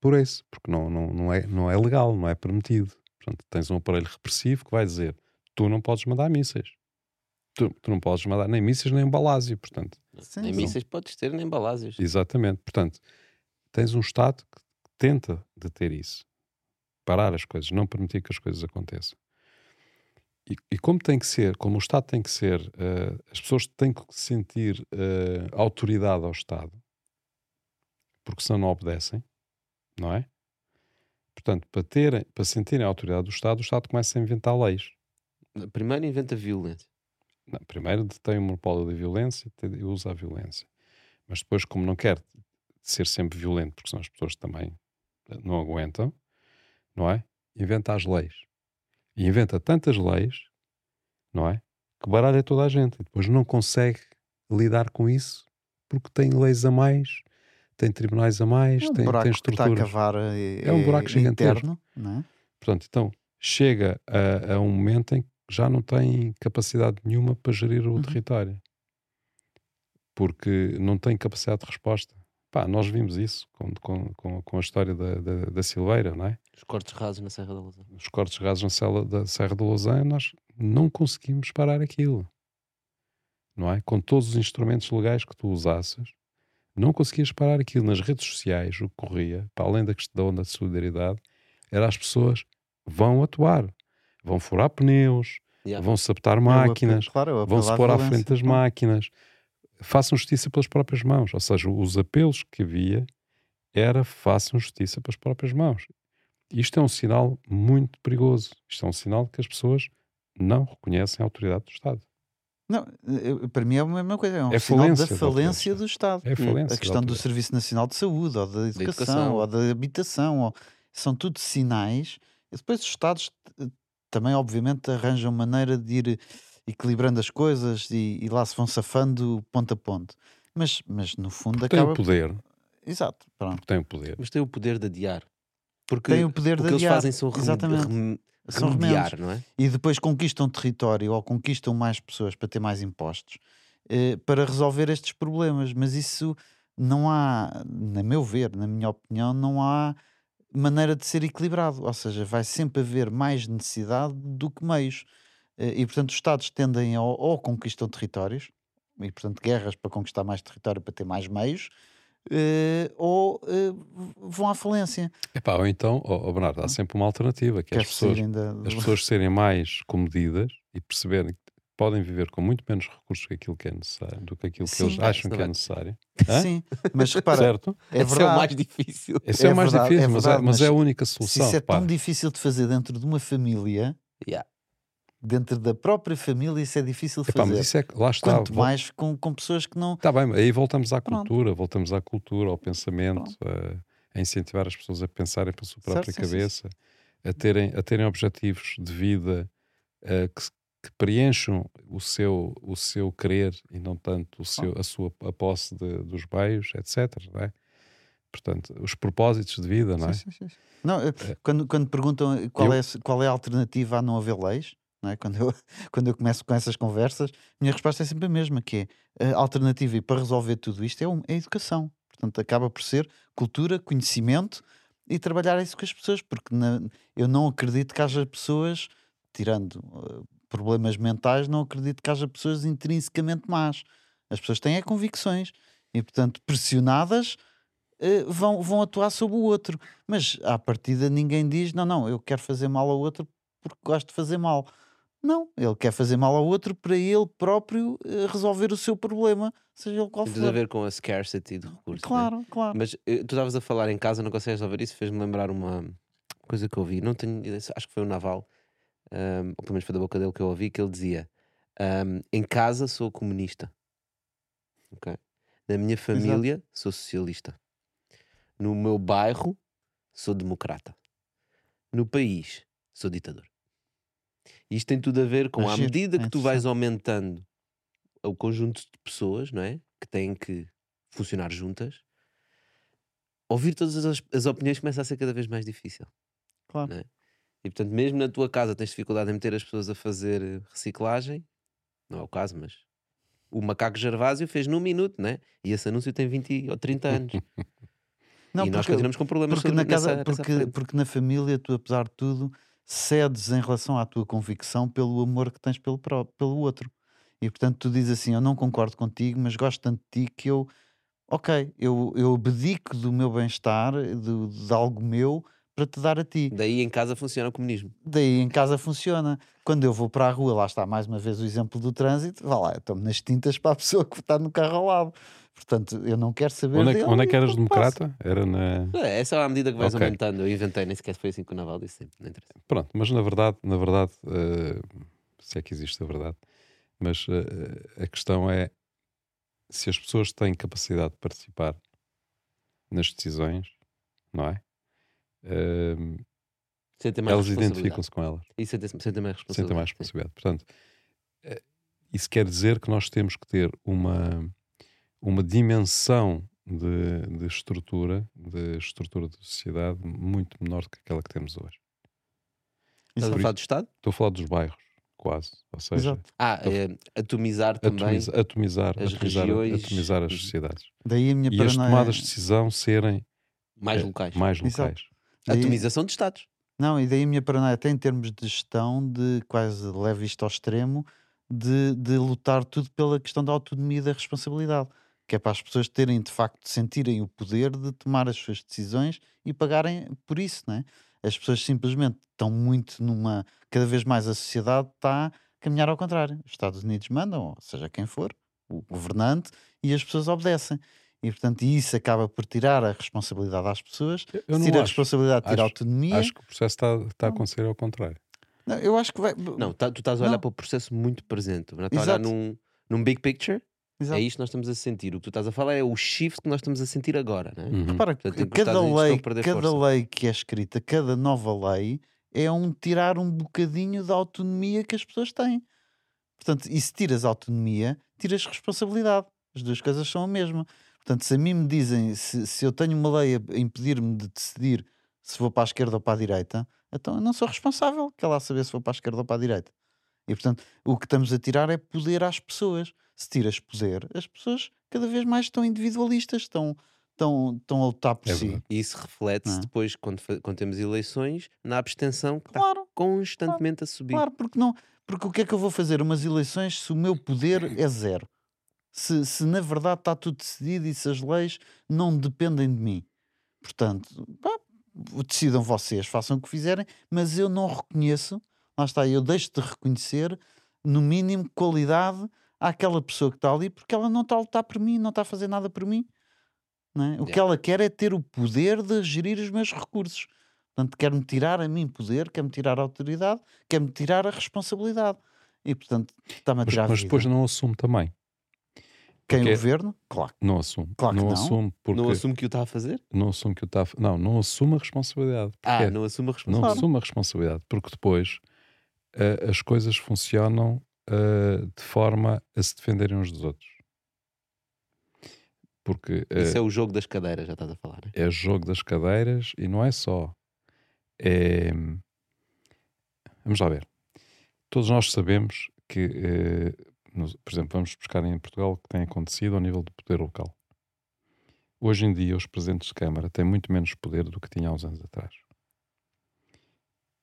por isso, porque não, não, não, é, não é legal, não é permitido. Portanto, tens um aparelho repressivo que vai dizer: tu não podes mandar mísseis. Tu, tu não podes mandar nem mísseis nem balásio, portanto. Sim, nem mísseis podes ter, nem balásios. Exatamente. Portanto, tens um Estado que tenta deter isso. Parar as coisas, não permitir que as coisas aconteçam. E, e como tem que ser, como o Estado tem que ser, eh, as pessoas têm que sentir eh, autoridade ao Estado, porque senão não obedecem, não é? Portanto, para, terem, para sentirem a autoridade do Estado, o Estado começa a inventar leis. Primeiro inventa violência. Não, primeiro detém o monopólio da violência e usa a violência. Mas depois, como não quer ser sempre violento, porque senão as pessoas também não aguentam, não é? Inventa as leis. E inventa tantas leis, não é? Que baralha toda a gente. E depois não consegue lidar com isso porque tem leis a mais, tem tribunais a mais, É um tem, buraco tem que está a estruturas. cavar é, É um buraco gigantesco. interno, não é? Portanto, então chega a, a um momento em que já não tem capacidade nenhuma para gerir o Uhum. território. Porque não tem capacidade de resposta. Pá, nós vimos isso com, com, com, com a história da, da, da Silveira, não é? Os cortes rasos na Serra da Luz. Os cortes gases na cela da Serra de Lausanne, nós não conseguimos parar aquilo. Não é? Com todos os instrumentos legais que tu usasses, não conseguias parar aquilo. Nas redes sociais, o que corria, para além da questão da solidariedade, era as pessoas vão atuar, vão furar pneus, Yeah. vão sabotar máquinas, claro, é o vão se pôr à frente das claro. máquinas, façam justiça pelas próprias mãos. Ou seja, os apelos que havia era façam justiça pelas próprias mãos. Isto é um sinal muito perigoso. Isto é um sinal que as pessoas não reconhecem a autoridade do Estado. Não, eu- para mim é a mesma coisa. É um É sinal falência da falência do Estado. É a falência. A questão do. Serviço Nacional de Saúde, ou da educação, educação. ou da habitação, ou- são tudo sinais. E depois os Estados eh, também, obviamente, arranjam maneira de ir equilibrando as coisas e, e lá se vão safando ponto a ponto. Mas, mas no fundo Porque tem acaba. o poder. Exato, pronto. Porque tem o poder. Mas tem o poder de adiar. Porque Tem o poder o que eles fazem são rem- Exatamente. São remediar, remendos. não é? e depois conquistam território ou conquistam mais pessoas para ter mais impostos eh, para resolver estes problemas. Mas isso não há, na meu ver, na minha opinião, não há maneira de ser equilibrado. Ou seja, vai sempre haver mais necessidade do que meios. Eh, e portanto, os Estados tendem a ou conquistam territórios, e portanto, guerras para conquistar mais território para ter mais meios. Eh, ou eh, vão à falência. Epá, ou então, ó ó Bernardo, há sempre uma alternativa, que é as pessoas, da- as pessoas serem mais comedidas e perceberem que podem viver com muito menos recursos que aquilo que é necessário, do que aquilo que Sim. eles acham que é necessário. Hã? Sim, mas repara, certo? é Esse é o verdade. mais difícil. Esse é, É o mais verdade, é difícil, mas, é, verdade, mas é a mas única Se solução. isso é tão difícil de fazer dentro de uma família, Yeah. Dentro da própria família, isso é difícil Epá, fazer. mas é, lá está. Quanto vol- mais com, com pessoas que não. Está bem, aí voltamos à Pronto. cultura, voltamos à cultura, ao pensamento, a, a incentivar as pessoas a pensarem pela sua própria Certo, sim, sim, cabeça, a terem, a terem objetivos de vida eh, que, que preencham o seu, o seu querer e não tanto o seu, a sua a posse de- dos bens, etc. Não é? Portanto, os propósitos de vida, não é? Sim, sim, sim. Não, eh, quando, quando perguntam eh, qual, Eu- é, a- qual é a alternativa a não haver leis, é? quando, eu, quando eu começo com essas conversas, minha resposta é sempre a mesma, que é a alternativa e para resolver tudo isto é, um- é a educação. Portanto, acaba por ser cultura, conhecimento e trabalhar isso com as pessoas, porque na- eu não acredito que haja pessoas, tirando eh, problemas mentais, não acredito que haja pessoas intrinsecamente más. As pessoas têm é convicções e, portanto, pressionadas, eh, vão, vão atuar sobre o outro. Mas à partida ninguém diz: não, não, eu quero fazer mal ao outro porque gosto de fazer mal. Não, ele quer fazer mal ao outro para ele próprio eh, resolver o seu problema, seja ele qual Tem tudo a for. ver com a scarcity de recursos. né? Claro, claro. Mas eh, tu estavas a falar em casa, não consegues resolver isso, fez-me lembrar uma coisa que eu ouvi. Não tenho, acho que foi o Naval, ahm, ou pelo menos foi da boca dele que eu ouvi, que ele dizia: ahm, Em casa sou comunista, ok? Na minha família sou socialista, no meu bairro sou democrata, no país sou ditador. Isto tem tudo a ver com, à medida é que tu vais aumentando o conjunto de pessoas, não é? Que têm que funcionar juntas, ouvir todas as, as opiniões começa a ser cada vez mais difícil. claro. é? E portanto, mesmo na tua casa tens dificuldade em meter as pessoas a fazer eh, reciclagem, não é o caso, mas o macaco Gervásio fez num minuto, né? E esse anúncio tem 20 ou 30 anos. Não, e nós porque, continuamos com problemas porque, sobre, na casa, nessa, nessa porque, frente. porque na família, tu, apesar de tudo, cedes em relação à tua convicção pelo amor que tens pelo, pró- pelo outro. E portanto, tu dizes assim: Eu não concordo contigo, mas gosto tanto de ti que eu, ok, eu, eu abdico do meu bem-estar, do- de algo meu, para te dar a ti. Daí em casa funciona o comunismo. Daí em casa funciona. Quando eu vou para a rua, lá está mais uma vez o exemplo do trânsito, vá lá, eu tomo nas tintas para a pessoa que está no carro ao lado. Portanto, eu não quero saber Onde é, que- dele onde é que eras passa. democrata? Era na. É, essa é a medida que vais Ok. aumentando. Eu inventei, nem sequer foi assim que o Naval disse sempre. Não interessa. Pronto, mas na verdade, na verdade, eh, se é que existe a verdade, mas eh, a questão é se as pessoas têm capacidade de participar nas decisões, não é? Mais elas identificam-se com elas, E sentem, sentem mais responsabilidade. sentem mais sim. responsabilidade. Portanto, eh, isso quer dizer que nós temos que ter uma, uma dimensão de, de estrutura, de estrutura de sociedade muito menor do que aquela que temos hoje. Estás a falar do Estado? Estou a falar dos bairros, quase. Ou seja, Exato. Ah, é, atomizar também. atomizar, atomizar, as atomizar, regiões. atomizar as sociedades. Daí a minha E as tomadas de decisão serem Mais eh, locais. mais Exato. locais. daí- Atomização de Estados. Não, e daí a minha paranoia, até em termos de gestão, de quase leve isto ao extremo, de, de lutar tudo pela questão da autonomia e da responsabilidade. Que é para as pessoas terem, de facto, sentirem o poder de tomar as suas decisões e pagarem por isso, não é? As pessoas simplesmente estão muito numa. Cada vez mais a sociedade está a caminhar ao contrário. Os Estados Unidos mandam, ou seja quem for, o governante, e as pessoas obedecem. E, portanto, isso acaba por tirar a responsabilidade às pessoas. Eu Se não tira a responsabilidade, tira a Acho- autonomia. Acho que o processo está, está a acontecer ao contrário. Não, eu acho que vai. Não, tá- tu estás a olhar Não. para o processo muito presente. Não estás a olhar num, num big picture. Exato. É isto que nós estamos a sentir. O que tu estás a falar é o shift que nós estamos a sentir agora. Né? Uhum. Repara, que Portanto, cada lei, a cada força. lei que é escrita, cada nova lei, é um tirar um bocadinho da autonomia que as pessoas têm. Portanto, e se tiras autonomia, tiras responsabilidade. As duas coisas são a mesma. Portanto, se a mim me dizem, se, se eu tenho uma lei a impedir-me de decidir se vou para a esquerda ou para a direita, então eu não sou responsável. Quer lá saber se vou para a esquerda ou para a direita. E portanto, o que estamos a tirar é poder às pessoas. Se tiras poder, as pessoas cada vez mais estão individualistas, estão, estão, estão a lutar por É si. E isso reflete-se é? depois, quando, quando temos eleições, na abstenção que está Claro, constantemente a subir. claro, porque não. Porque o que é que eu vou fazer umas eleições se o meu poder é zero? Se, se na verdade está tudo decidido e se as leis não dependem de mim. Portanto, pá, decidam vocês, façam o que fizerem, mas eu não reconheço, lá está, eu deixo de reconhecer, no mínimo, qualidade àquela pessoa que está ali, porque ela não está a lutar por mim, não está a fazer nada por mim. não é? O que Yeah. ela quer é ter o poder de gerir os meus recursos. Portanto, quer-me tirar a mim poder, quer-me tirar a autoridade, quer-me tirar a responsabilidade. E, portanto, está-me a Mas, tirar a mas depois não assume também. Quem o porque- governo? Claro. Não assume. Claro que não, não. assume porque Não não, assume que o está a fazer? assume que o está a Não, não assume a responsabilidade. Ah, não assume a Não responsabilidade. assume a responsabilidade, porque depois eh, as coisas funcionam eh, de forma a se defenderem uns dos outros. Porque eh, Isso é o jogo das cadeiras, já estás a falar. né? é jogo das cadeiras e não é só. É... Vamos lá ver. Todos nós sabemos que, eh, nos- por exemplo, vamos buscar em Portugal o que tem acontecido ao nível do poder local. Hoje em dia, os presidentes de Câmara têm muito menos poder do que tinham há uns anos atrás.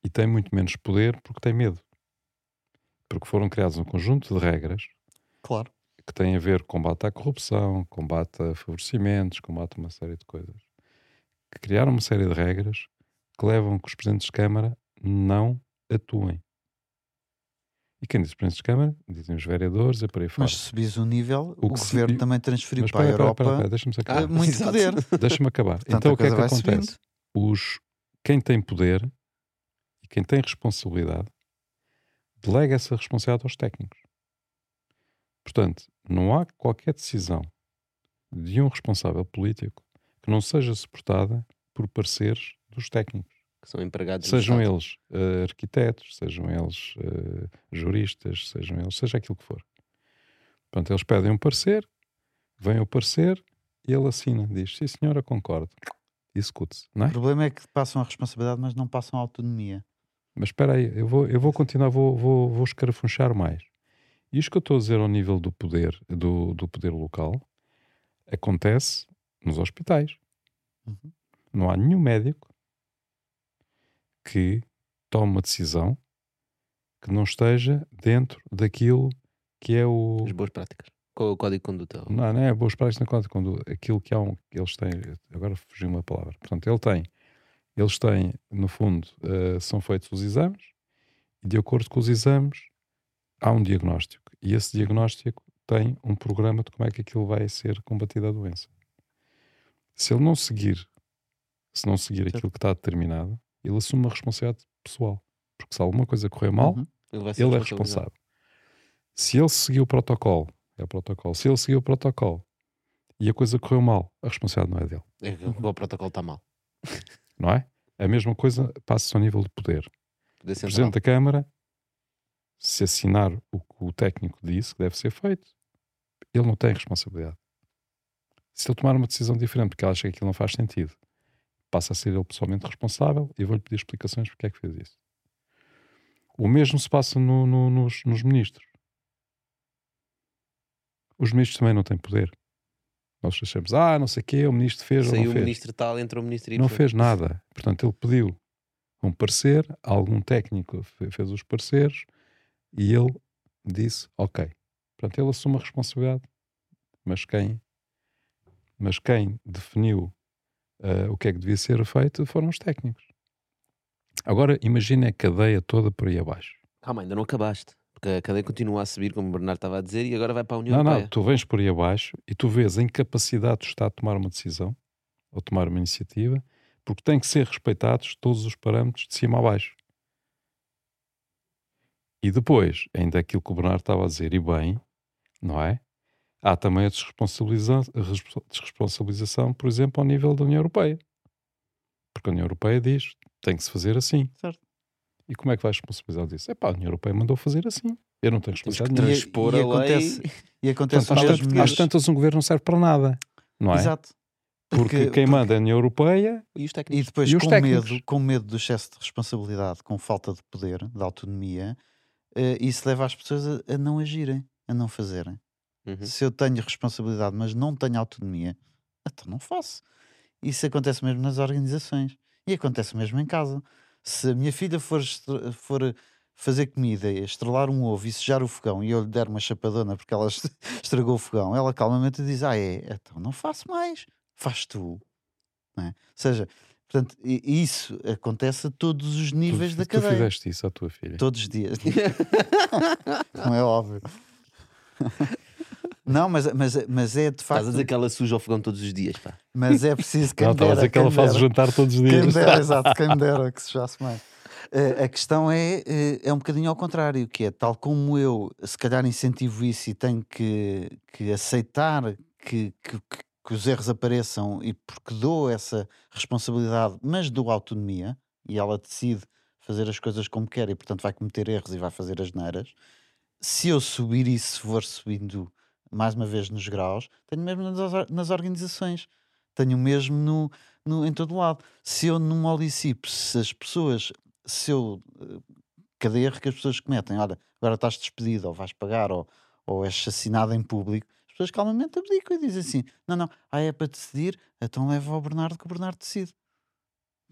E têm muito menos poder porque têm medo. Porque foram criados um conjunto de regras Claro. que têm a ver com combate à corrupção, combate a favorecimentos, combate a uma série de coisas. Que criaram uma série de regras que levam que os presidentes de Câmara não atuem. E quem diz presidentes de Câmara? Dizem os vereadores e por aí fora. Mas se subis o nível, O o, governo subiu- também transferiu Mas para a Europa espera, deixa-me eh, acabar. muito Exato. poder. Deixa-me acabar. Então o que é que acontece? subindo. Os, quem tem poder e quem tem responsabilidade delega essa responsabilidade aos técnicos. Portanto, não há qualquer decisão de um responsável político que não seja suportada por pareceres dos técnicos. Que são empregados do Sejam eles eh, arquitetos, sejam eles eh, juristas, sejam eles, seja aquilo que for. Portanto, eles pedem um parecer, vem o parecer e ele assina, diz: Sim, senhora, concordo. Execute-se, não O é? problema é que passam a responsabilidade, mas não passam a autonomia. Mas espera aí, eu vou, eu vou continuar, vou, vou, vou escarafunchar mais. Isto que eu estou a dizer ao nível do poder, do, do poder local, acontece nos hospitais. Uhum. Não há nenhum médico que tome uma decisão que não esteja dentro daquilo que é o. As boas práticas. Com o código de conduta. Não, não é boas práticas na conta, quando aquilo que há um, que eles têm, agora fugiu uma palavra. Portanto, ele tem, eles têm, no fundo, eh, são feitos os exames e de acordo com os exames há um diagnóstico e esse diagnóstico tem um programa de como é que aquilo vai ser combatida a doença. Se ele não seguir, se não seguir aquilo que está determinado, ele assume uma responsabilidade pessoal. Porque se alguma coisa correr mal, Uhum. Ele, ele é responsável. Se ele seguiu o protocolo, é o protocolo. Se ele seguiu o protocolo e a coisa correu mal, a responsabilidade não é dele, É que o protocolo está mal. não é? A mesma coisa passa-se ao nível de poder. Poder O. Presidente da Câmara, se assinar o que o técnico disse que deve ser feito, ele não tem responsabilidade. Se ele tomar uma decisão diferente porque ele acha que aquilo não faz sentido, passa a ser ele pessoalmente responsável e vou-lhe pedir explicações porque é que fez isso. O mesmo se passa no- no- nos, nos ministros. Os ministros também não têm poder. Nós achamos, ah, não sei o quê, o ministro fez ou Saiu não o fez. ministro tal, entrou o ministro Y. Não fez nada. Portanto, ele pediu um parecer, algum técnico fe- fez os pareceres e ele disse ok. Portanto, ele assume a responsabilidade. Mas quem, mas quem definiu ah, o que é que devia ser feito foram os técnicos. Agora, imagina a cadeia toda por aí abaixo. Calma, ainda não acabaste. Porque a cadeia continua a subir, como o Bernardo estava a dizer, e agora vai para a União Não, não, Europeia. tu vens por aí abaixo e tu vês a incapacidade do Estado de tomar uma decisão ou tomar uma iniciativa, porque tem que ser respeitados todos os parâmetros de cima a baixo. E depois, ainda aquilo que o Bernardo estava a dizer, e bem, não é? Há também a desresponsabiliza- a respo- desresponsabilização, por exemplo, ao nível da União Europeia. Porque a União Europeia diz tem que se fazer assim. Certo. E como é que vais responsabilizar disso? É pá, a União Europeia mandou fazer assim. Eu não tenho responsabilidade nenhuma. E- transpor e a lei. acontece- E acontece Portanto, às, tantas, às tantas um governo não serve para nada, não é? Exato. Porque, quem manda é a União Europeia E os E técnicos. depois, E os com técnicos? medo, com medo do excesso de responsabilidade, com falta de poder, de autonomia, eh, isso leva as pessoas a, a não agirem, a não fazerem. Uhum. Se eu tenho responsabilidade, mas não tenho autonomia, então não faço. Isso acontece mesmo nas organizações e acontece mesmo em casa. Se a minha filha for, for fazer comida, e estrelar um ovo e sujar o fogão e eu lhe der uma chapadona porque ela est- estragou o fogão, ela calmamente diz: Ah, é, então não faço mais, faz tu. É? Ou seja, portanto, isso acontece a todos os níveis tu, da tu cadeia. fizeste isso à tua filha. Todos os dias. não é óbvio. Não, mas, mas, mas é de Estás facto. a dizer que ela suja o fogão todos os dias, pá. Mas é preciso quem não, estava a dizer que quem ela faz jantar todos os Quem me dias. dera, exato, quem me dera que sujasse mais. Eh, a questão é, eh, é um bocadinho ao contrário, que é tal como eu, se calhar incentivo isso e tenho que, que aceitar que, que, que- que os erros apareçam e porque dou essa responsabilidade, mas dou autonomia e ela decide fazer as coisas como quer e portanto vai cometer erros e vai fazer as neiras. Se eu subir isso, se for subindo mais uma vez nos graus, tenho mesmo nas, nas organizações, tenho mesmo no, no- em todo lado. Se eu não molicipo, se as pessoas, se eu, eh, cada erro que as pessoas cometem, olha, agora estás despedido, ou vais pagar, ou, ou és assassinado em público, as pessoas calmamente abdicam e dizem assim: não, não, ah, é para decidir, então leva ao Bernardo que o Bernardo decide.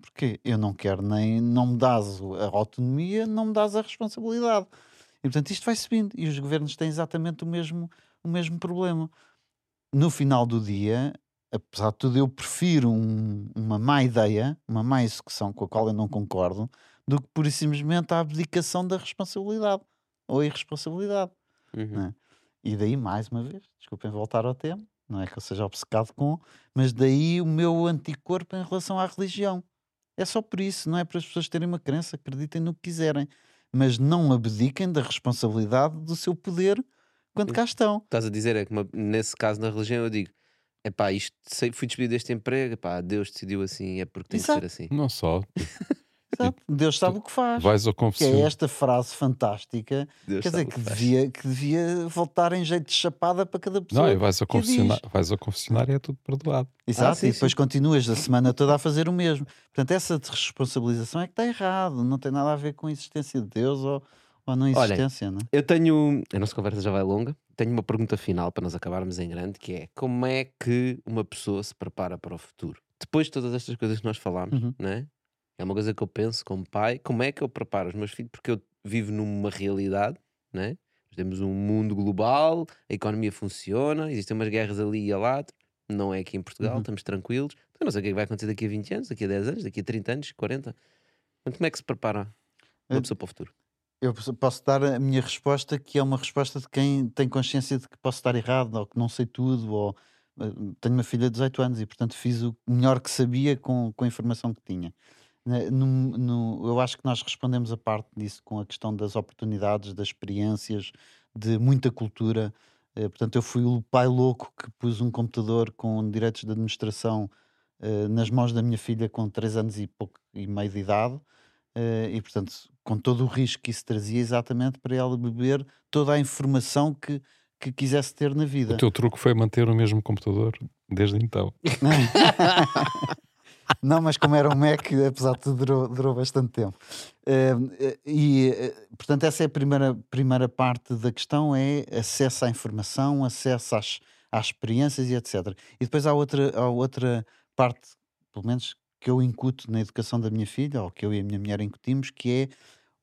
Porque eu não quero nem, não me dás a autonomia, não me dás a responsabilidade. E portanto isto vai subindo e os governos têm exatamente o mesmo, o mesmo problema. No final do dia, apesar de tudo, eu prefiro um- uma má ideia, uma má execução com a qual eu não concordo, do que pura e simplesmente a abdicação da responsabilidade ou a irresponsabilidade. Uhum. Não é? E daí, mais uma vez, desculpem voltar ao tema, não é que eu seja obcecado com, mas daí o meu anticorpo em relação à religião. É só por isso, não é para as pessoas terem uma crença, acreditem no que quiserem, mas não abdiquem da responsabilidade do seu poder quando cá estão. Estás a dizer é que uma- nesse caso na religião eu digo: é pá, isto sei, fui despedido deste emprego, epá, Deus decidiu assim, é porque tem Exato. que ser assim. Não só. Exato. Deus sabe o que faz. Vais ao Que é esta frase fantástica, Deus quer dizer, que faz. devia, que devia voltar em jeito de chapada para cada pessoa. Não, e vais ao, que diz. confessionário, vais ao confessionário e é tudo perdoado. Exato, Ah, sim, e depois sim. continuas a semana toda a fazer o mesmo. Portanto, essa responsabilização é que está errado, não tem nada a ver com a existência de Deus ou, ou a não existência, não é? Eu tenho, a nossa conversa já vai longa, tenho uma pergunta final para nós acabarmos em grande, que é como é que uma pessoa se prepara para o futuro? depois de todas estas coisas que nós falámos, Uhum. não é? Uma coisa que eu penso como pai, como é que eu preparo os meus filhos, porque eu vivo numa realidade, não é? Nós Temos um mundo global, a economia funciona, existem umas guerras ali e lá, não é aqui em Portugal, Uhum. estamos tranquilos. Eu não sei o que é que vai acontecer daqui a 20 anos, daqui a 10 anos, daqui a 30 anos, 40. Portanto, como é que se prepara uma Eu- pessoa para o futuro? Eu posso- dar a minha resposta, que é uma resposta de quem tem consciência de que posso estar errado, ou que não sei tudo, ou eh, tenho uma filha de 18 anos e, portanto, fiz o melhor que sabia com, com a informação que tinha. No- no- eu acho que nós respondemos a parte disso com a questão das oportunidades, das experiências, de muita cultura. Eh, portanto, eu fui o pai louco que pus um computador com direitos de administração eh, nas mãos da minha filha com 3 anos e pouco e meio de idade. Eh, e portanto, com todo o risco que isso trazia, exatamente para ela beber toda a informação que, que quisesse ter na vida. O teu truque foi manter o mesmo computador desde então. Não, mas como era um Mac, apesar de tudo, durou, durou bastante tempo. Eh, e, eh, portanto, essa é a primeira, primeira parte da questão, é acesso à informação, acesso às, às experiências e etc. E depois há outra, há outra parte, pelo menos que eu incuto na educação da minha filha, ou que eu e a minha mulher incutimos, que é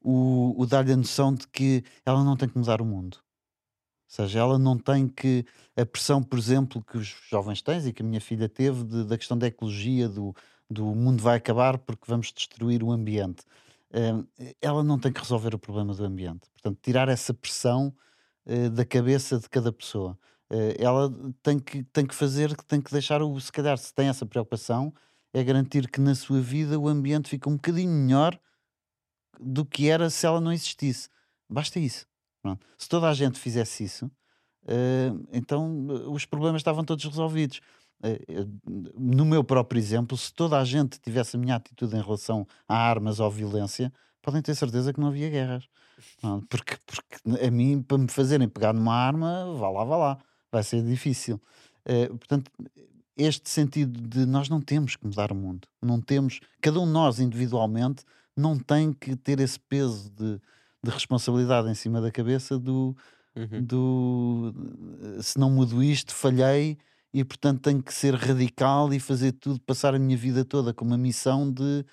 o, o dar-lhe a noção de que ela não tem que mudar o mundo. Ou seja, ela não tem que. A pressão, por exemplo, que os jovens têm e que a minha filha teve, de- da questão da ecologia, do, do mundo vai acabar porque vamos destruir o ambiente. Hum, ela não tem que resolver o problema do ambiente. Portanto, tirar essa pressão eh, da cabeça de cada pessoa. Eh, ela tem que, tem que fazer, tem que deixar, o, se calhar, se tem essa preocupação, é garantir que na sua vida o ambiente fica um bocadinho melhor do que era se ela não existisse. Basta isso. Pronto. Se toda a gente fizesse isso, eh, então eh, os problemas estavam todos resolvidos. Eh, no meu próprio exemplo, se toda a gente tivesse a minha atitude em relação a armas ou violência, podem ter certeza que não havia guerras. Porque, porque a mim, para me fazerem pegar numa arma, vá lá, vá lá, vai ser difícil. Portanto, este sentido de nós não temos que mudar o mundo, não temos, cada um de nós individualmente não tem que ter esse peso de, de responsabilidade em cima da cabeça do, Uhum. do se não mudo isto, falhei e portanto tenho que ser radical e fazer tudo, passar a minha vida toda com uma missão de,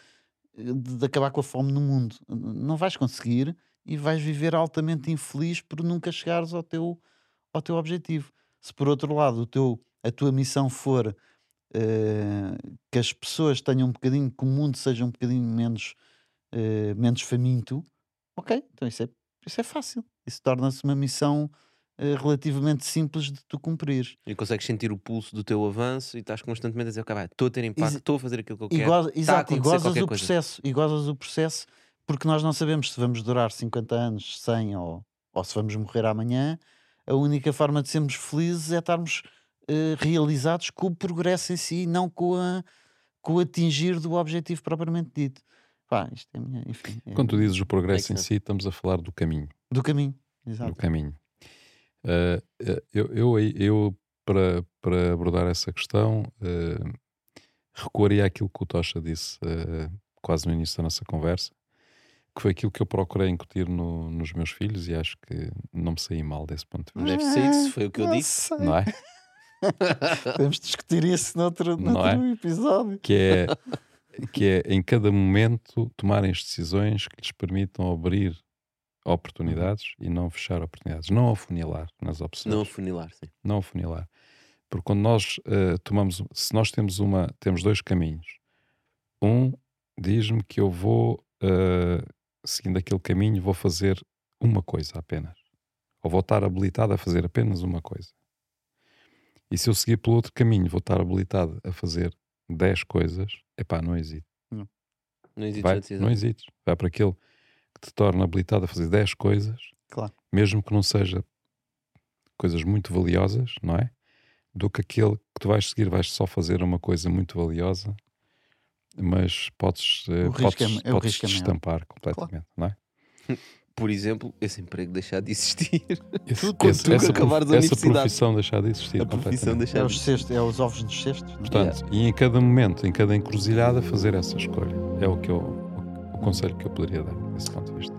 de, de acabar com a fome no mundo. Não vais conseguir e vais viver altamente infeliz por nunca chegares ao teu, ao teu objetivo. Se por outro lado o teu, a tua missão for eh, que as pessoas tenham um bocadinho, que o mundo seja um bocadinho menos, eh, menos faminto, ok, então isso é, isso é fácil. Isso torna-se uma missão eh, relativamente simples de tu cumprir. E consegues sentir o pulso do teu avanço e estás constantemente a dizer, ok, estou a ter impacto, estou a fazer aquilo que eu quero. exato, e gozas o processo. E gozas o processo porque nós não sabemos se vamos durar 50 anos, 100 ou, ou se vamos morrer amanhã. A única forma de sermos felizes é estarmos eh, realizados com o progresso em si, não com, a, com o atingir do objetivo propriamente dito. Pá, isto é a minha, enfim, é Quando tu dizes o progresso Makes em si, estamos a falar do caminho. do caminho. do Exato. caminho. Eh, eh, eu, eu, eu, para, para abordar essa questão, eh, recuaria àquilo que o Tocha disse eh, quase no início da nossa conversa, que foi aquilo que eu procurei incutir no- nos meus filhos e acho que não me saí mal desse ponto de vista, Deve ser isso, foi o que eu não disse. sei. não é? Podemos discutir isso noutro, noutro episódio. Que é, que é em cada momento tomarem as decisões que lhes permitam abrir oportunidades e não fechar oportunidades, não afunilar nas opções. Não afunilar, sim. não afunilar. Porque quando nós eh, tomamos, se nós temos uma, temos dois caminhos. Um diz-me que eu vou, eh, seguindo aquele caminho, vou fazer uma coisa apenas. Ou vou estar habilitado a fazer apenas uma coisa. E se eu seguir pelo outro caminho, vou estar habilitado a fazer 10 coisas, epá, não hesito. Não existe Vai, a decisão. não hesites. Vai para aquele que te torna habilitado a fazer 10 coisas, Claro. mesmo que não seja coisas muito valiosas, não é? Do que aquele que tu vais seguir, vais só fazer uma coisa muito valiosa, mas podes, eh, risco é podes, é o podes risco é maior. destampar completamente, não é? Por exemplo, esse emprego deixar de existir. Esse, quando esse- tu essa, acabares a prof- essa profissão deixar de existir a profissão deixar É os, cestos, é os ovos nos cestos. é? Portanto, e em cada momento, em cada encruzilhada, fazer essa escolha. É o, que eu, o conselho que eu poderia dar desse ponto de vista.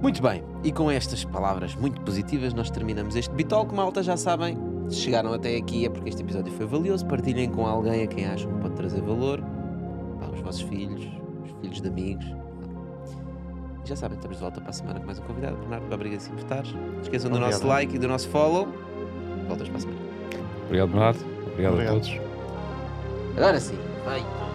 Muito bem, e com estas palavras muito positivas nós terminamos este Bitol, que malta já sabem, se chegaram até aqui é porque este episódio foi valioso, partilhem com alguém a quem acham que pode trazer valor pá, aos vossos filhos, os filhos de amigos. Já sabem, estamos de volta para a semana com mais um convidado. Bernardo, obrigadíssimo por. Não esqueçam do Obrigado. nosso like e do nosso follow. Voltas para a semana. Obrigado, Bernardo. Obrigado, Obrigado. a todos. Agora sim, vai.